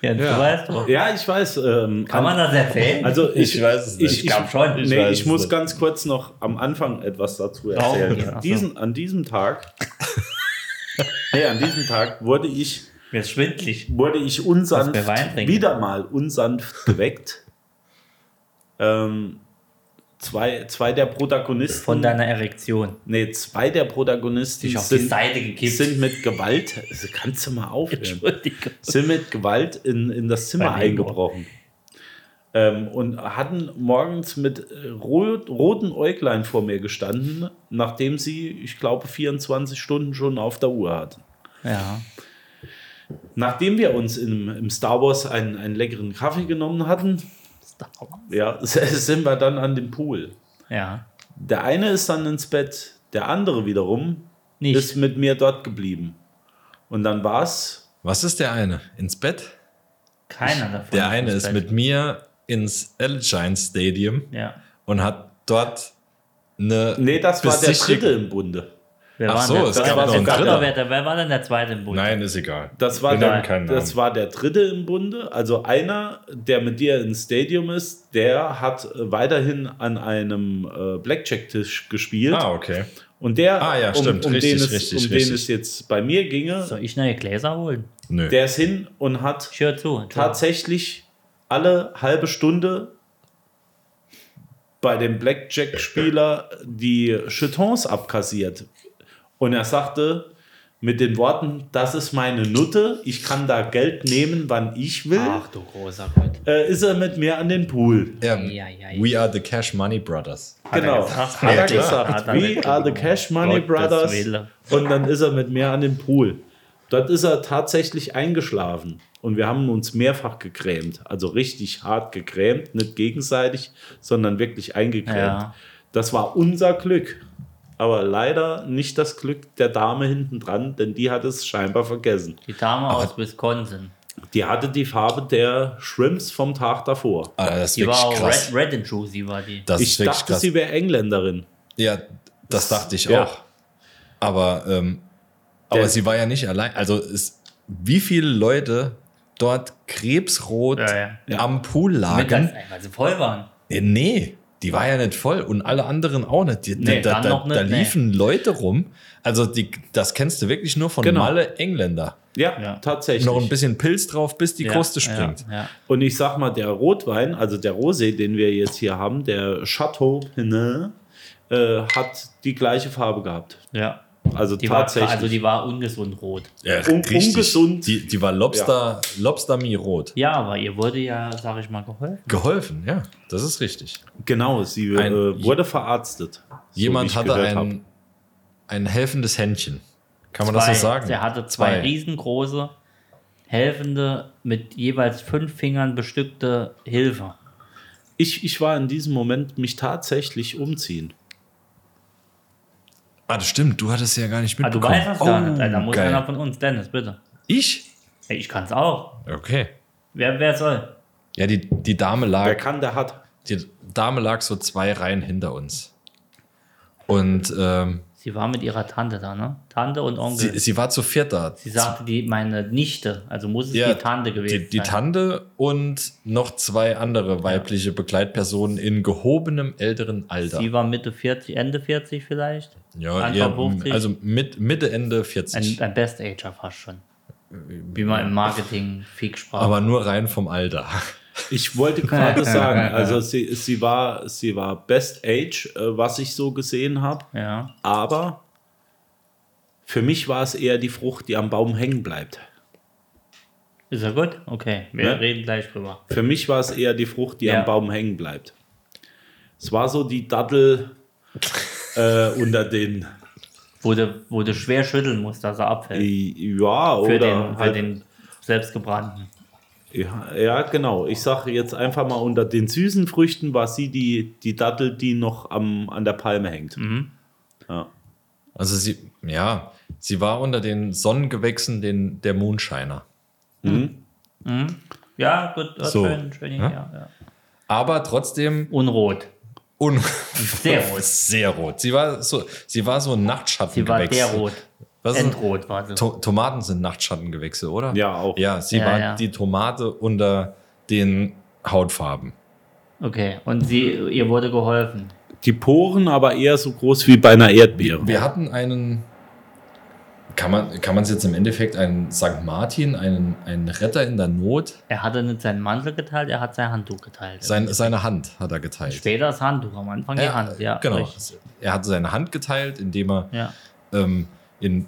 Ja, du weißt doch. Ja, ich weiß. Ähm, Kann man das erzählen? Also ich, Ich weiß es nicht. Ich, Ich glaub schon. Ich, nee, ich muss nicht. ganz kurz noch am Anfang etwas dazu erzählen. An, diesen, an diesem Tag, <laughs> nee, an diesem Tag wurde ich, Mir ist schwindlig. wurde ich unsanft, wieder mal unsanft geweckt. Ähm, zwei, zwei der Protagonisten, Von deiner Erektion. nee, zwei der Protagonisten die sind, sind mit Gewalt, also kannst du mal aufhören, sind mit Gewalt in, in das Zimmer eingebrochen. Ähm, und hatten morgens mit äh, rot, roten Äuglein vor mir gestanden, nachdem sie, ich glaube, 24 Stunden schon auf der Uhr hatten. Ja. Nachdem wir uns im, im Star Wars einen, einen leckeren Kaffee genommen hatten, ja, <laughs> sind wir dann an den Pool. Ja. Der eine ist dann ins Bett, der andere wiederum Nicht. ist mit mir dort geblieben. Und dann war es Was ist der eine? Ins Bett? Keiner davon. Der eine ist Bett. mit mir ins Allegiant Stadium Ja. und hat dort eine. Nee, das war der dritte im Bunde. Wer Ach war so, denn der es zweite? gab noch Wer einen war Dritter. Wer, war denn der zweite im Bund? Nein, ist egal. Das war, der, das war der dritte im Bunde. Also einer, der mit dir ins Stadium ist, der hat weiterhin an einem äh, Blackjack-Tisch gespielt. Ah, okay. Und der, Ah, ja, um, stimmt. um, Richtig, den, es, richtig, um den richtig. es jetzt bei mir ginge, Soll ich neue Gläser holen? Nö. der ist hin und hat zu. Tatsächlich alle halbe Stunde bei dem Blackjack-Spieler die Chetons abkassiert. Und er sagte mit den Worten, das ist meine Nutte, ich kann da Geld nehmen, wann ich will, Ach du großer Gott. äh, ist er mit mir an den Pool. Ja, Ja, ja, ja. We are the Cash Money Brothers. Genau, gesagt? hat er klar. gesagt. Hat er We are the. Cash Money Gottes Brothers. Und dann ist er mit mir an den Pool. Dort ist er tatsächlich eingeschlafen. Und wir haben uns mehrfach gegrämt. Also richtig hart gegrämt. Nicht gegenseitig, sondern wirklich eingegrämt. Ja. Das war unser Glück. Aber leider nicht das Glück der Dame hinten dran, denn die hat es scheinbar vergessen. Die Dame aus Wisconsin. Die hatte die Farbe der Shrimps vom Tag davor. Ah, das ist Die war auch krass. red, red and juicy, war die. Das Ich dachte, krass. sie wäre Engländerin. Ja, das dachte ich Ja. auch. Aber, ähm, aber Der- sie war ja nicht allein. Also es, wie viele Leute dort krebsrot Ja, ja. am Pool Mit lagen? ganz, weil sie voll waren. Äh, nee, die war ja nicht voll und alle anderen auch nicht. Die, Nee, da, dann da, noch nicht, da nee. liefen Leute rum. Also die, das kennst du wirklich nur von Genau. Malle Engländer. Ja, Ja. tatsächlich. Noch ein bisschen Pilz drauf, bis die Ja, Kruste springt. Ja, ja. Und ich sag mal, der Rotwein, also der Rosé, den wir jetzt hier haben, der Chateau Penin, äh, hat die gleiche Farbe gehabt. ja. Also Die war, tatsächlich. also die war ungesund rot. Ja, Un- ungesund. Die, die war Lobster, Lobster rot. Ja, aber ihr wurde ja, sag ich mal, geholfen. Geholfen, ja, das ist richtig. genau, sie Ein- äh, wurde verarztet. so Jemand ich hatte hab. ein, ein helfendes Händchen. Kann man das Zwei. so sagen? Der hatte zwei, riesengroße, helfende, mit jeweils fünf Fingern bestückte Hilfe. Ich, ich war in diesem Moment mich tatsächlich umziehen. Ah, das stimmt, du hattest ja gar nicht Ah, du mitbekommen. weißt das gar Oh, nicht. Da muss geil. einer von uns, Dennis, bitte. Ich? Hey, ich kann es auch. Okay. Wer, wer soll? Ja, die, die Dame lag. Wer kann, der hat. Die Dame lag so zwei Reihen hinter uns. Und ähm, Sie war mit ihrer Tante da, ne? Tante und Onkel. sie, sie war zu viert da. Sie sagte, die, meine Nichte, also muss es Ja, die Tante gewesen Die, die sein. Tante und noch zwei andere weibliche Begleitpersonen in gehobenem älteren Alter. Sie war Mitte 40, Ende 40 vielleicht. ja, Anfang eher, 50. also mit, Mitte, Ende 40. Ein, ein Best-Ager fast schon. Wie man im Marketing Fick sprach. aber nur rein vom Alter. Ich wollte gerade <laughs> sagen, also sie, sie, war, sie war Best Age, äh, was ich so gesehen habe. ja. Aber für mich war es eher die Frucht, die am Baum hängen bleibt. Ist ja gut? Okay, wir Ne? reden gleich drüber. Für mich war es eher die Frucht, die Ja. am Baum hängen bleibt. Es war so die Dattel <laughs> äh, unter den, Wo du, wo du schwer schütteln musst, dass er abfällt. ja, Für, oder den, für halt, den selbstgebrannten. Ja, ja, genau. Ich sage jetzt einfach mal, unter den süßen Früchten war sie die, die Dattel, die noch am, an der Palme hängt. Mhm. Ja. Also sie, ja, sie war unter den Sonnengewächsen den, der Moonshiner. Ja, gut, das So. schön, schön Ja? ja? Ja, Aber trotzdem Unrot. un Sehr rot. <laughs> sehr rot. Sie war so, sie war so ein Sie war Nachtschattengewächs. der rot. Was Endrot war sie. To Tomaten sind Nachtschattengewächse, oder? Ja, auch. Ja, sie Ja, war ja. die Tomate unter den Hautfarben. Okay, und sie, ihr wurde geholfen. Die Poren aber eher so groß wie bei einer Erdbeere. Wir hatten einen, kann man kann man es jetzt im Endeffekt einen St. Martin, einen, einen Retter in der Not, Er hatte nicht seinen Mantel geteilt, er hat sein Handtuch geteilt. sein, seine Hand hat er geteilt. Später das Handtuch, am Anfang die Hand. Ja, genau. richtig. Er hat seine Hand geteilt, indem er Ja. ähm, in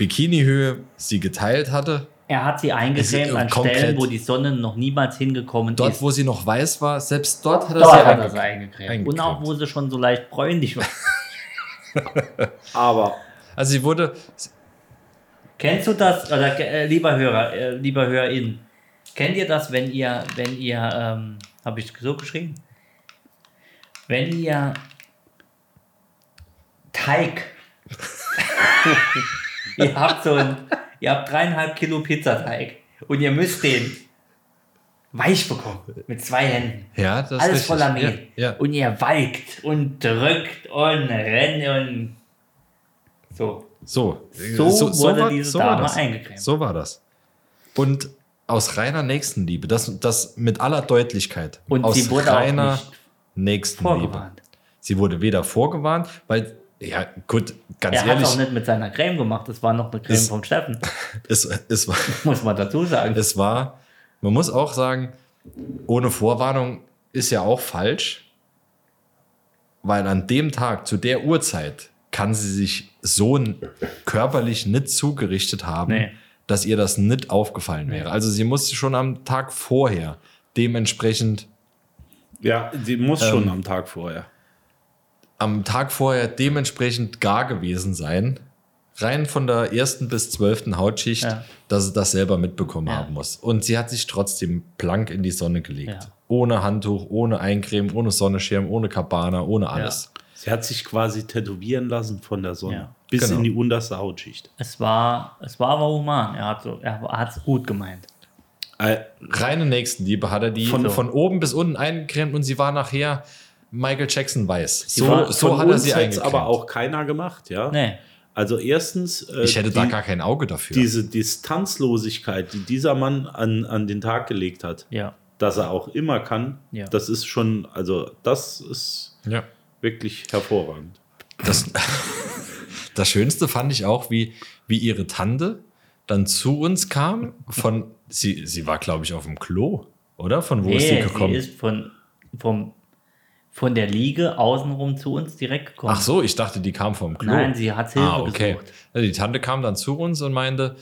Bikinihöhe sie geteilt hatte. Er hat sie eingecremt an. Stellen, wo die Sonne noch niemals hingekommen Dort, ist. wo sie noch weiß war, selbst dort hat er Dort sie hat er sie eingecremt. eingecremt. Und auch, wo sie schon so leicht bräunlich war. <laughs> Aber Also sie wurde, Kennst du das, oder äh, lieber Hörer, äh, lieber Hörerin, kennt ihr das, wenn ihr, wenn ihr, ähm, habe ich so geschrieben, wenn ihr Teig, <laughs> ihr habt so ein, ihr habt dreieinhalb Kilo Pizzateig und ihr müsst den weich bekommen mit zwei Händen. ja, das ist Alles voller Mehl. Ja, ja. Und ihr walkt und drückt und rennt und so. So, So wurde diese war Dame das. eingecremt. So war das. Und aus reiner Nächstenliebe, das, das mit aller Deutlichkeit. Und aus sie wurde auch reiner Nächstenliebe. vorgewarnt. Sie wurde weder vorgewarnt, weil, ja, gut, ganz Er hat ehrlich, es auch nicht mit seiner Creme gemacht, das war noch eine Creme Ist- vom Steffen, <laughs> es, es, war, <laughs> muss man dazu sagen. es war, man muss auch sagen, ohne Vorwarnung ist ja auch falsch, weil an dem Tag, zu der Uhrzeit, kann sie sich so körperlich nicht zugerichtet haben, Nee. dass ihr das nicht aufgefallen wäre. Also sie musste schon am Tag vorher dementsprechend ja, die muss schon am Tag vorher. Am Tag vorher dementsprechend gar gewesen sein, rein von der ersten bis zwölften Hautschicht, Ja. dass sie das selber mitbekommen Ja. haben muss. Und sie hat sich trotzdem blank in die Sonne gelegt. Ja. Ohne Handtuch, ohne Eincreme, ohne Sonnenschirm, ohne Cabana, ohne alles. Sie hat sich quasi tätowieren lassen von der Sonne. Ja. Bis Genau. in die unterste Hautschicht. Es war, es war aber human. Er hat so, er hat es gut gemeint. Äh, Reine Nächstenliebe hat er die Von- von, oben bis unten eingecremt und sie war nachher Michael Jackson weiß. So, war- so von hat er uns sie eingecremt. aber auch keiner gemacht, ja. Nee. Also erstens, äh, ich hätte die, da gar kein Auge dafür. diese Distanzlosigkeit, die dieser Mann an, an den Tag gelegt hat, Ja. dass er auch immer kann, Ja. das ist schon, also das ist ja. wirklich hervorragend. Das, <laughs> das Schönste fand ich auch, wie, wie ihre Tante dann zu uns kam. Von, sie, sie war, glaube ich, auf dem Klo, oder? Von wo ist sie Nee, gekommen? sie ist von, vom, von der Liege außenrum zu uns direkt gekommen. Ach so, ich dachte, die kam vom Klo. Nein, sie hat Hilfe ah, okay. gesucht. Also die Tante kam dann zu uns und meinte,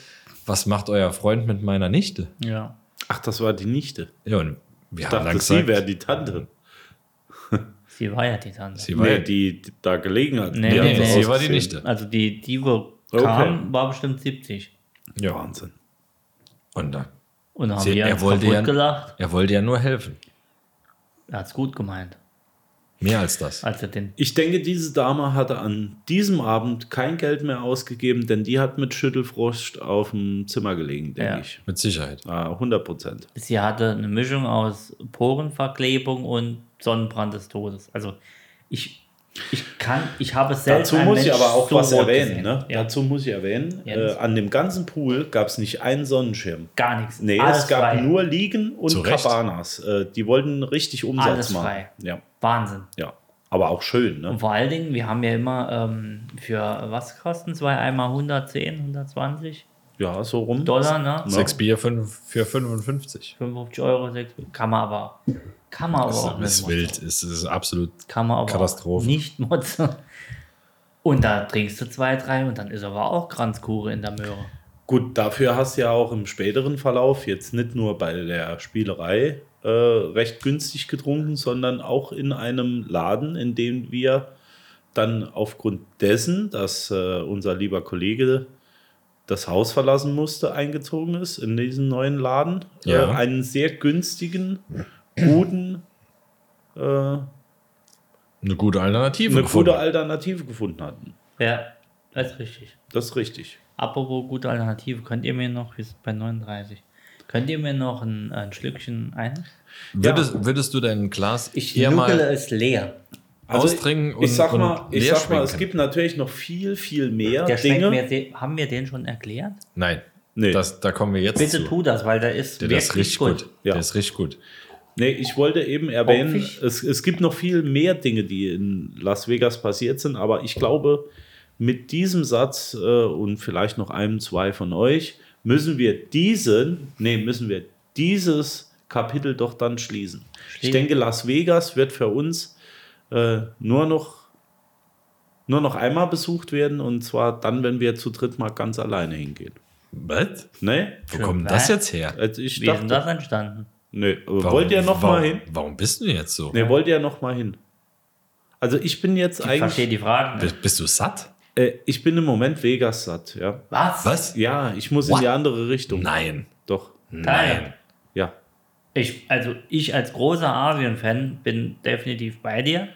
was macht euer Freund mit meiner Nichte? Ja. Ach, das war die Nichte. Ja, und wir Ich haben dann dachte, gesagt, sie wäre die Tante. Sie war ja die Tante. sie war Nee, ja- die, die da gelegen hat. Nee, nee, nee. so sie war die. Nichte. Also die, die wo Okay. kam, war bestimmt 70. Ja. Wahnsinn. Und da, Und dann haben Sie- wir er wollte kaputt ja- gelacht. er wollte ja nur helfen. Er hat es gut gemeint. Mehr als das. Als er den Ich denke, diese Dame hatte an diesem Abend kein Geld mehr ausgegeben, denn die hat mit Schüttelfrost auf dem Zimmer gelegen, denke Ja. ich. Mit Sicherheit. Ah, 100 Prozent. Sie hatte eine Mischung aus Porenverklebung und Sonnenbrand des Todes. Also ich, ich kann, ich habe es selbst Dazu muss ich aber auch was erwähnen. Ne? Ja, Dazu muss ich erwähnen, Ja, äh, an dem ganzen Pool gab es nicht einen Sonnenschirm. gar nichts. Nee, Alles es gab frei. nur Liegen und Zu Recht. Cabanas. Äh, die wollten richtig Umsatz Alles machen. frei. Ja, Wahnsinn. ja. Aber auch schön, ne? Und vor allen Dingen, wir haben ja immer ähm, für was kosten zwei einmal 110, 120 Ja, so rum. Dollar, ne? Sechs Bier für 55. 55 Euro, 6, kann man aber, kann man aber Das auch ist nicht wild. motzen. Es ist absolut Kann man aber Katastrophe. auch nicht motzen. Und da trinkst du zwei, drei und dann ist aber auch Kranzkuche in der Möhre. Gut, dafür hast du ja auch im späteren Verlauf jetzt nicht nur bei der Spielerei äh, recht günstig getrunken, sondern auch in einem Laden, in dem wir dann aufgrund dessen, dass äh, unser lieber Kollege das Haus verlassen musste, eingezogen ist in diesen neuen Laden, Ja. äh, einen sehr günstigen, guten, äh, eine eine gute Alternative gute gefunden. Alternative gefunden hatten. Ja, das ist richtig. Das ist richtig. Apropos gute Alternative, könnt ihr mir noch, wir sind bei 39, könnt ihr mir noch ein, ein Schlückchen ein? Würdest, würdest du dein Glas Ich eher nuckele mal, es leer. austrinken und, Also ich sag mal, und ich leer sag mal, es gibt natürlich noch viel, viel mehr Der Dinge. mir, haben wir den schon erklärt? Nein, Nee. das, da kommen wir jetzt Bitte zu. tu das, weil der ist Der, wirklich das ist richtig gut. gut. Ja. Der ist richtig gut. Nee, ich wollte eben erwähnen, es, es gibt noch viel mehr Dinge, die in Las Vegas passiert sind, aber ich glaube, mit diesem Satz äh, und vielleicht noch einem, zwei von euch, müssen wir diesen, nee, müssen wir dieses Kapitel doch dann schließen. Ich Schließen. denke, Las Vegas wird für uns äh, nur noch nur noch einmal besucht werden und zwar dann, wenn wir zu dritt mal ganz alleine hingehen. Was? Ne? Wo kommt das jetzt her? Also ich Wie ist denn dachte, das entstanden? Nee, aber wollt ihr noch warum, mal hin? Warum bist du jetzt so? Ne, wollt ihr noch mal hin? Also ich bin jetzt Ich verstehe eigentlich, die Fragen nicht. Bist, bist du satt? äh, ich bin im Moment Vegas satt, ja. Was? Was? Ja, ich muss What? in die andere Richtung. Nein. Doch, Nein. ja. Ich, also ich als großer Asien-Fan bin definitiv bei dir.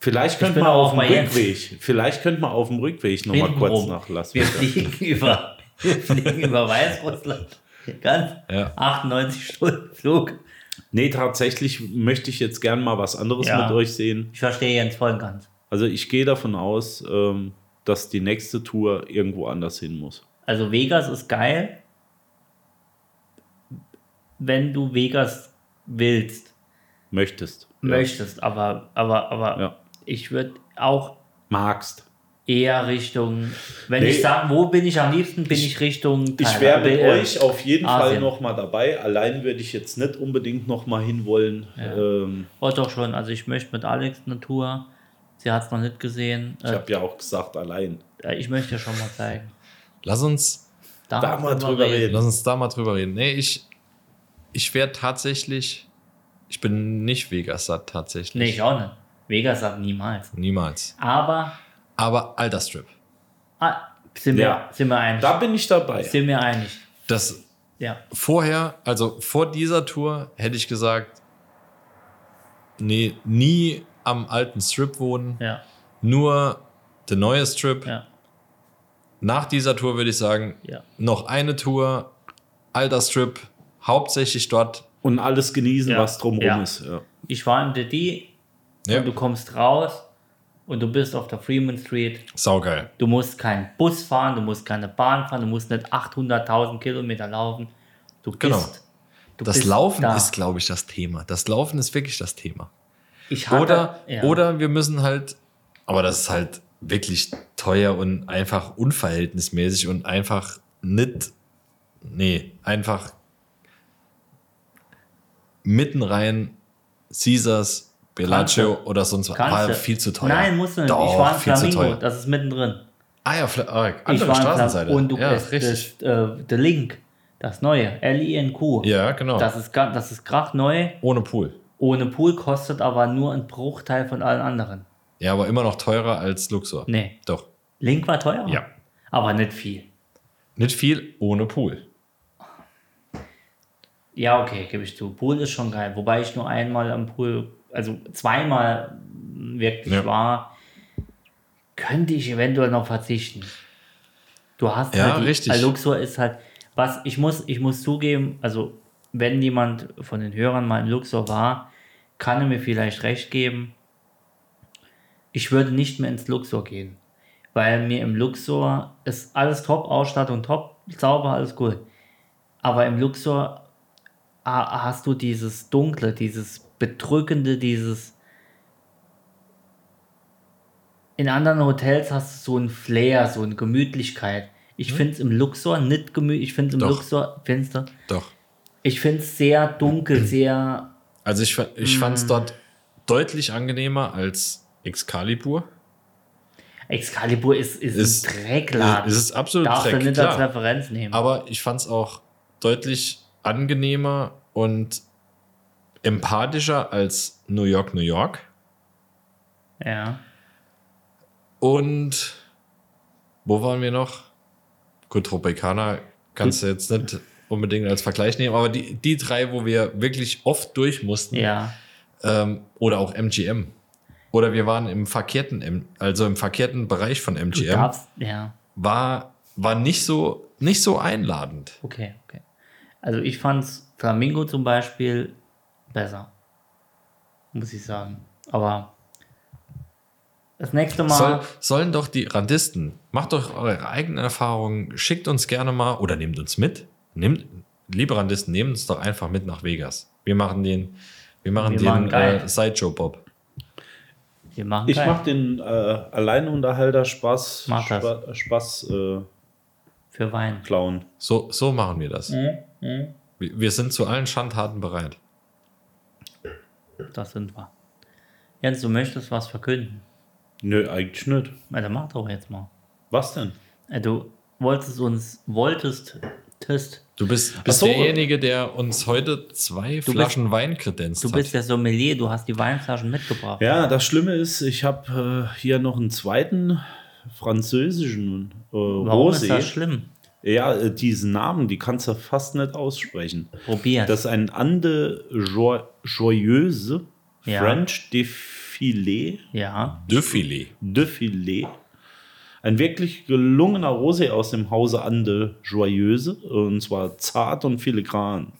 Vielleicht könnte bin man auch auf dem jetzt. Rückweg, vielleicht könnte man auf dem Rückweg noch mal kurz nach Las Wir Vegas. fliegen <laughs> über, wir fliegen über Weißrussland. <laughs> Ganz Ja. 98 Stunden Flug. Nee, tatsächlich möchte ich jetzt gern mal was anderes Ja. mit euch sehen. Ich verstehe Jens voll und ganz. Also ich gehe davon aus, ähm, dass die nächste Tour irgendwo anders hin muss. Also Vegas ist geil, wenn du Vegas willst, Möchtest. möchtest. Aber, aber, aber Ja. ich würde auch Magst. Eher Richtung, wenn Nee. ich sage, wo bin ich am liebsten, bin ich, Ich- Richtung Ich Thailand. wäre mit Äh, euch auf jeden Fall Asien. noch mal dabei. Allein würde ich jetzt nicht unbedingt noch mal hinwollen. Ähm, Oh, doch schon. Also ich möchte mit Alex eine Tour. Sie hat es noch nicht gesehen. ich Äh, habe ja auch gesagt, allein. ich möchte dir schon mal zeigen. Lass uns, Da mal drüber reden. lass uns da mal drüber reden. Nee, ich, ich wäre tatsächlich, ich bin nicht Vegas satt tatsächlich. Nee, ich auch nicht. Vegas sagt niemals. Niemals. Aber Aber Alterstrip. ah, sind, wir, Ja. sind wir einig. Da bin ich dabei. Sind wir einig. Das Ja. vorher, also vor dieser Tour, hätte ich gesagt, nee, nie am alten Strip wohnen, Ja. nur der neue Strip. Ja. Nach dieser Tour würde ich sagen, Ja. noch eine Tour, alter Strip, hauptsächlich dort. Und alles genießen, Ja. was drumherum Ja. ist. Ja. Ich war im DD Ja, und du kommst raus und du bist auf der Freeman Street. saugeil. Du musst keinen Bus fahren, du musst keine Bahn fahren, du musst nicht 800.000 Kilometer laufen. Du bist, Genau. du Das bist Laufen da. ist, glaube ich, das Thema. Das Laufen ist wirklich das Thema. Ich hatte, Oder, ja. oder wir müssen halt, aber das ist halt wirklich teuer und einfach unverhältnismäßig und einfach nicht, nee, einfach mitten rein Caesars, Bellagio oder sonst was. Du. viel zu teuer. Nein, musst du nicht. Doch, ich war in Flamingo, das ist mittendrin. Ah ja, ah, Ich andere Straßenseite. Und du ja, das, richtig. das, äh, der Link, das neue, L-I-N-Q. ja, genau. Das ist, das ist grad neu, Ohne Pool. ohne Pool, kostet aber nur ein Bruchteil von allen anderen. Ja, aber immer noch teurer als Luxor. Nee. Doch. Link war teuer? Ja. Aber nicht viel. Nicht viel ohne Pool. Ja, okay, gebe ich zu. Pool ist schon geil. Wobei ich nur einmal am Pool, also zweimal wirklich Ja. war, könnte ich eventuell noch verzichten. Du hast Ja, halt die, richtig. Luxor ist halt, was ich muss, ich muss zugeben, also wenn jemand von den Hörern mal im Luxor war, kann er mir vielleicht recht geben. Ich würde nicht mehr ins Luxor gehen, weil mir im Luxor ist alles top, Ausstattung top, sauber, alles cool. Aber im Luxor ha- hast du dieses Dunkle, dieses Bedrückende, dieses. In anderen Hotels hast du so ein Flair, so eine Gemütlichkeit. Ich finde es im Luxor nicht gemütlich. Ich finde es im Doch. Luxor, du? Doch. Ich finde es sehr dunkel, <clears throat> sehr. Also ich, ich fand es dort deutlich angenehmer als Excalibur. Excalibur ist, ist, Ist- ein Dreckladen. Es ist absolut Darfst du Dreck, nicht als klar. Referenz nehmen. Aber ich fand es auch deutlich angenehmer und empathischer als New York, New York. ja. Und wo waren wir noch? Gut, Tropicana kannst du jetzt nicht unbedingt als Vergleich nehmen, aber die, die drei, wo wir wirklich oft durch mussten, Ja. ähm, oder auch MGM. Oder wir waren im verkehrten, also im verkehrten Bereich von MGM, darfst. Ja. war, war nicht so, nicht so einladend. Okay, okay. Also ich fand's Flamingo zum Beispiel besser. Muss ich sagen. Aber Das nächste Mal. Soll, sollen doch die Randisten, macht doch eure eigenen Erfahrungen, schickt uns gerne mal oder nehmt uns mit. Nehmt, liebe Randisten, nehmt uns doch einfach mit nach Vegas. Wir machen den, wir machen Wir den machen äh, Sideshow Bob. wir machen Ich geil. mach den äh, Alleinunterhalter Spaß, Mach das. Spa Spaß äh, für Wein. klauen. So, so machen wir das. Mhm, Wir, wir sind zu allen Schandtaten bereit. Das sind wir. Jens, du möchtest was verkünden. Nö, eigentlich nicht. Na, dann mach doch jetzt mal. Was denn? Äh, Du wolltest uns, wolltest, test. Du bist, bist so. derjenige, der uns heute zwei Flaschen Wein kredenzt Du hat. bist der Sommelier, du hast die Weinflaschen mitgebracht. Ja, das Schlimme ist, ich habe äh, hier noch einen zweiten französischen äh, Warum Rosé. ist das schlimm? Ja, äh, diesen Namen, die kannst du fast nicht aussprechen. Probier. Das ist ein Ande Jo- Joyeuse Ja. French Défilé. ja. Defilet. Défilé. Ein wirklich gelungener Rosé aus dem Hause Ande Joyeuse. Und zwar zart und filigran.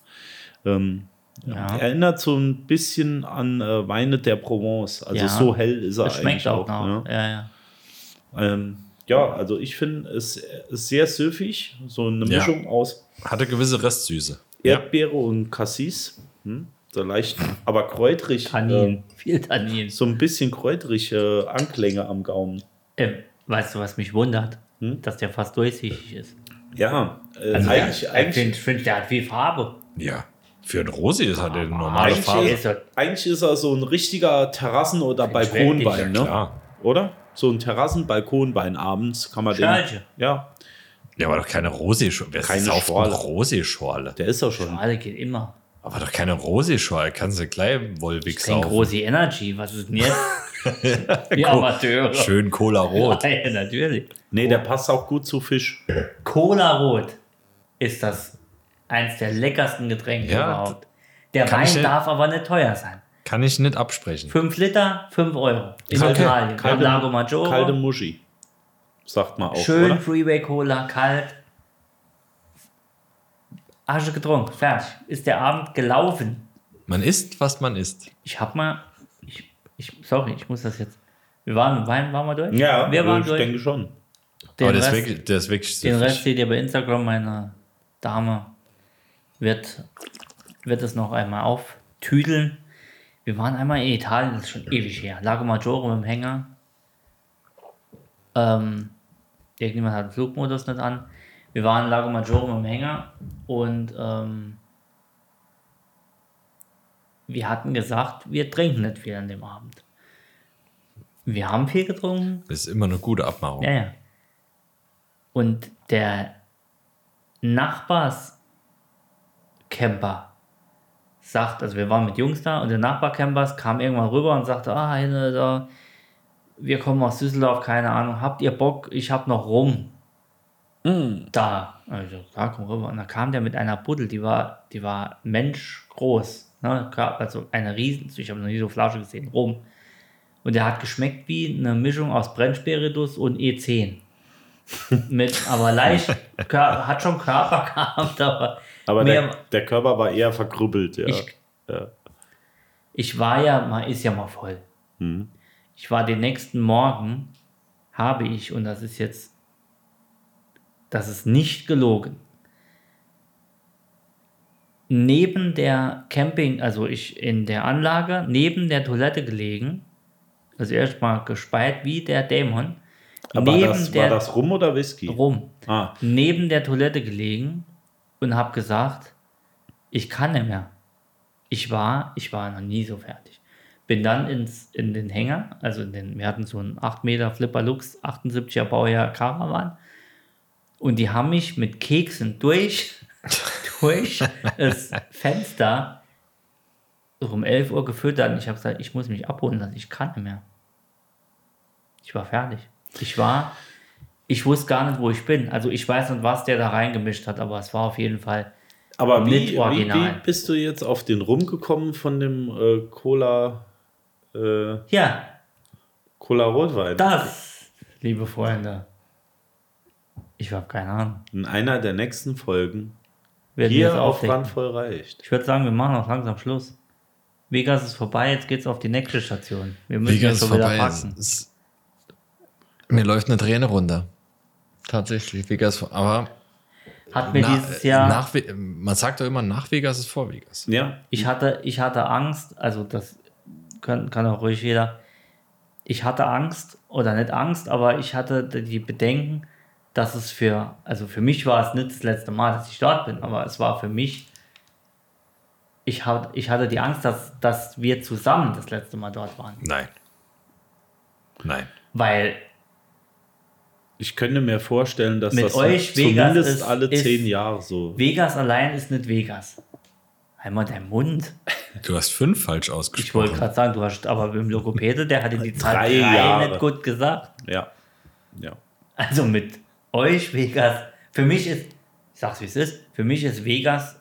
Ähm, Ja. Erinnert so ein bisschen an äh, Weine der Provence. Also Ja. so hell ist er Das schmeckt eigentlich auch auch. noch. ne? Ja, ja. Ähm, ja, also ich finde es ist sehr süffig. So eine Ja. Mischung aus Hatte gewisse Restsüße. Erdbeere und Cassis. Hm? So leicht, aber kräutrig. Tannin. Viel Tannin. Äh, so ein bisschen kräutrige Anklänge am Gaumen. Ähm, weißt du, was mich wundert? Hm? Dass der fast durchsichtig ist. Ja, äh, Also eigentlich, der, eigentlich, ich finde, find, der hat viel Farbe. Ja. Für ein Rosé ist halt eine normale eigentlich, Farbe. ist er- eigentlich ist er so ein richtiger Terrassen- oder Balkonwein, ne? Klar. oder? So ein Terrassen-Balkonwein abends kann man den. Schörlchen. Ja, Ja, aber doch keine Rosé-Schorle. Wer Keine sauft Schorle. Rosé-Schorle? der ist doch schon. Schale geht immer. Aber doch keine Rosé-Schorle. Kannst du gleich trinke saufen. Rosi Energy. Was ist denn jetzt? <laughs> Die Amateure. Schön Cola Rot. Ja, natürlich. Nee, der passt auch gut zu Fisch. Cola Rot ist das eins der leckersten Getränke Ja, überhaupt. Der Wein darf aber nicht teuer sein. Kann ich nicht absprechen. 5 Liter, 5 Euro. In Kalte- Italien. kalte- Lago Maggiore. Kalte Muschi. Sagt man auch, Schön oder? Freeway Cola, kalt. Asche getrunken, fertig. Ist der Abend gelaufen. Man isst, was man isst. Ich hab mal, ich, ich, sorry, ich muss das jetzt. Wir waren, Wein waren wir durch? Ja, wir waren ich durch. denke schon. Den aber der ist, Rest- wirklich, der ist wirklich Den. Rest seht ihr bei Instagram. Meine Dame wird, wird es noch einmal auftüdeln. Wir waren einmal in Italien, das ist schon ewig her. Lago Maggiore mit dem Hänger. Ähm, irgendjemand hat den Flugmodus nicht an. Wir waren in Lago Maggiore mit dem Hänger und ähm, wir hatten gesagt, wir trinken nicht viel an dem Abend. Wir haben viel getrunken, Das ist immer eine gute Abmachung. ja, ja. Und der Nachbarscamper sagt, also wir waren mit Jungs da und der Nachbarcamper kam irgendwann rüber und sagte, ah, da, wir kommen aus Düsseldorf, keine Ahnung, habt ihr Bock? Ich hab noch rum. Da. Also, da komm rüber. Und da kam der mit einer Buddel, die war, die war menschgroß. Ne? Also eine riesen, ich habe noch nie so Flasche gesehen, rum. Und der hat geschmeckt wie eine Mischung aus Brennspiritus und E10. <laughs> Mit, aber leicht, hat schon Körper <laughs> gehabt, aber, Aber der, der Körper war eher verkrüppelt, ja. ich, ja. ich war ja, man ist ja mal voll. Hm. Ich war den nächsten Morgen, habe ich, und das ist jetzt, das ist nicht gelogen, neben der Camping, also ich in der Anlage, neben der Toilette gelegen, also erstmal gespeit wie der Dämon, Aber neben das, der war das Rum oder Whisky? rum, Ah, neben der Toilette gelegen und habe gesagt, ich kann nicht mehr. Ich war, ich war noch nie so fertig. Bin dann ins, in den Hänger, also in den, wir hatten so einen 8 Meter Flipper Lux, 78er Baujahr Caravan. Und die haben mich mit Keksen durch, <laughs> durch das Fenster um 11 Uhr gefüttert. Und ich habe gesagt, ich muss mich abholen lassen, ich kann nicht mehr. Ich war fertig. Ich war, ich wusste gar nicht, wo ich bin. Also ich weiß nicht, was der da reingemischt hat, aber es war auf jeden Fall aber wie, Nicht wie, original. wie bist du jetzt auf den rumgekommen von dem äh, Cola, äh, Ja, Cola Rotwein? das, liebe Freunde. Ich habe keine Ahnung. In einer der nächsten Folgen Werden hier auf. Randvoll reicht. Ich würde sagen, wir machen auch langsam Schluss. Vegas ist vorbei, jetzt geht's auf die nächste Station. Wir müssen Vegas jetzt ist schon wieder vorbei. packen. Es- Mir läuft eine Träne runter. Tatsächlich, Vegas. Aber Hat mir na, dieses Jahr. nach, man sagt doch immer, nach Vegas ist vor Vegas. Ja, Ich hatte, ich hatte Angst, also das kann, kann auch ruhig jeder. Ich hatte Angst, oder nicht Angst, aber ich hatte die Bedenken, dass es für, also für mich war es nicht das letzte Mal, dass ich dort bin, aber es war für mich, ich, hat, ich hatte die Angst, dass, dass wir zusammen das letzte Mal dort waren. Nein. Nein. Weil ich könnte mir vorstellen, dass Mit das euch Vegas zumindest ist- alle ist- zehn Jahre so. Vegas allein ist nicht Vegas. Einmal dein Mund. Du hast fünf falsch Ich wollte ausgesprochen. gerade sagen, du hast aber beim Logopäde, der hatte die Zahl Drei drei Jahre. nicht gut gesagt. Ja. Ja. Also mit euch Vegas. Für mich ist, ich sag's wie es ist, für mich ist Vegas,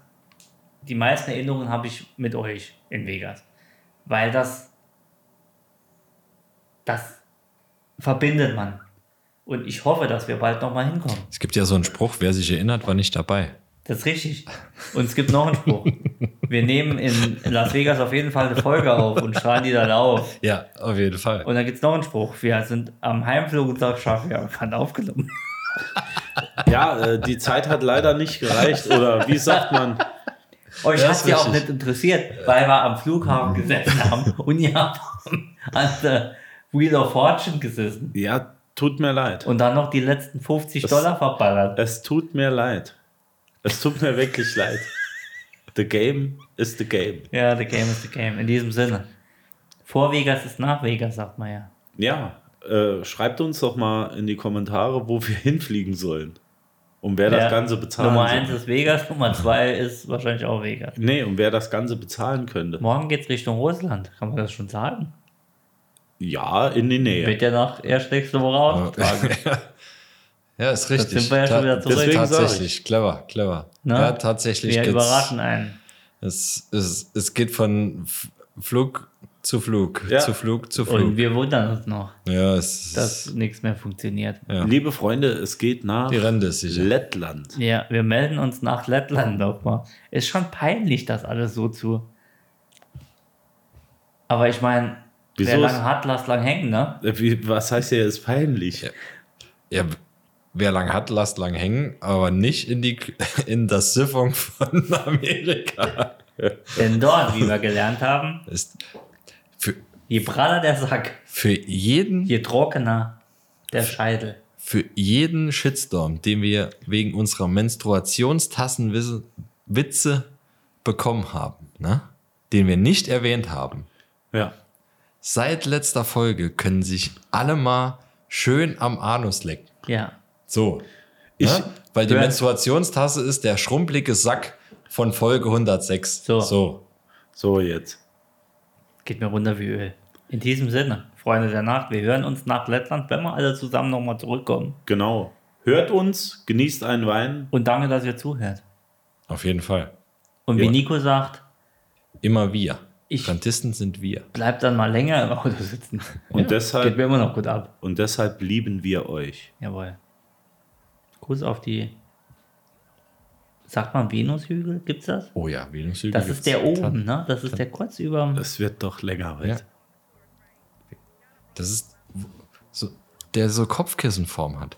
die meisten Erinnerungen habe ich mit euch in Vegas. Weil das, das verbindet man. Und ich hoffe, dass wir bald nochmal hinkommen. Es gibt ja so einen Spruch, wer sich erinnert, war nicht dabei. Das ist richtig. Und es gibt noch einen Spruch. Wir nehmen in Las Vegas auf jeden Fall eine Folge auf und strahlen die dann auf. Ja, auf jeden Fall. Und dann gibt es noch einen Spruch. Wir sind am Heimflug und sagen, schaffe, wir haben keinen aufgenommen. Ja, äh, die Zeit hat leider nicht gereicht. Oder wie sagt man? Euch hat ja auch nicht interessiert, weil wir am Flughafen gesessen haben und ihr habt an der Wheel of Fortune gesessen Ja, tut mir leid. und dann noch die letzten 50 Dollar verballert. Es tut mir leid. Es tut mir wirklich leid. The game is the game. Ja, the game is the game. In diesem Sinne. Vor Vegas ist nach Vegas, sagt man ja. Ja, äh, schreibt uns doch mal in die Kommentare, wo wir <laughs> hinfliegen sollen. Und wer Ja. das Ganze bezahlen Nummer soll. 1 ist Vegas, Nummer 2 ist wahrscheinlich auch Vegas. Nee, und wer das Ganze bezahlen könnte. Morgen geht's Richtung Russland, kann man das schon sagen? Ja, in die Nähe. Wird ja noch erst nächste Woche ausgetragen. <laughs> Ja, ist richtig. sind wir ja schon wieder zurück. Deswegen tatsächlich, clever, clever. Ne? Ja, tatsächlich. Wir überraschen einen. Es, es, es geht von Flug zu Flug, Ja. zu Flug zu Und Flug. wir wundern uns noch, Ja, es dass ist, nichts mehr funktioniert. ja. Liebe Freunde, es geht nach. Lettland. Ja, wir melden uns nach Lettland nochmal. Ist schon peinlich, das alles so zu. Aber ich meine, Wieso wer lang hat, lass lang hängen, ne? Äh, Wie, was heißt ja, ist peinlich? Ja, wer lang hat, lasst lang hängen, aber nicht in, die, <laughs> in das Siphon von <laughs> Amerika. Denn dort, wie wir gelernt haben, Ist für, je praller der Sack, für, jeden, je trockener der Scheitel. für jeden Shitstorm, den wir wegen unserer Menstruationstassenwitze bekommen haben, ne? den wir nicht erwähnt haben, Ja. Seit letzter Folge können sich alle mal schön am Anus lecken. Ja. So. Ich- ne? Weil die Ja. Menstruationstasse ist der schrumpelige Sack von Folge 106. So. so. So jetzt. Geht mir runter wie Öl. In diesem Sinne, Freunde der Nacht, wir hören uns nach Lettland, wenn wir alle zusammen nochmal zurückkommen. Genau. Hört uns, genießt einen Wein. Und danke, dass ihr zuhört. Auf jeden Fall. Und wie Ja. Nico sagt, Immer wir. Ich- Rentisten sind wir. bleibt dann mal länger im Auto sitzen. <laughs> Und, Geht deshalb, mir immer noch gut ab. und deshalb lieben wir euch. Jawohl. Gruß auf die. Sagt man Venushügel? Gibt's das? Oh ja, Venushügel. Das ist der oben, ne? Das ist der kurz über. Es wird doch länger. Ja. Das ist so, der so Kopfkissenform hat.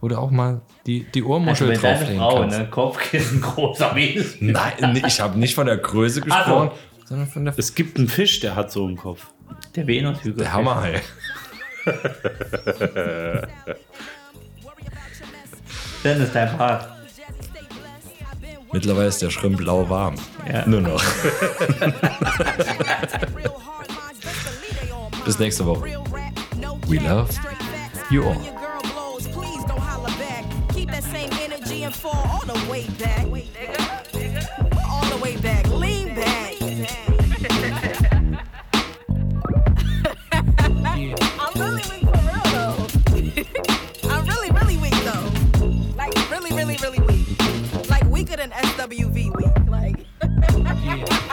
Du auch mal die, die Also Ohrmuschel deine drauflegen Frau, kannst. ne? Kopfkissen großer Venus. Nein, ich habe nicht von der Größe Ach so. Sondern von der, Es gibt einen Fisch, der hat so einen Kopf. Der Venushügel. der Hammerhai. <laughs> Dann ist dein Part. Mittlerweile ist der Schrimp lauwarm. Ja. Nur noch. <laughs> Bis nächste Woche. We love you all. All the way back.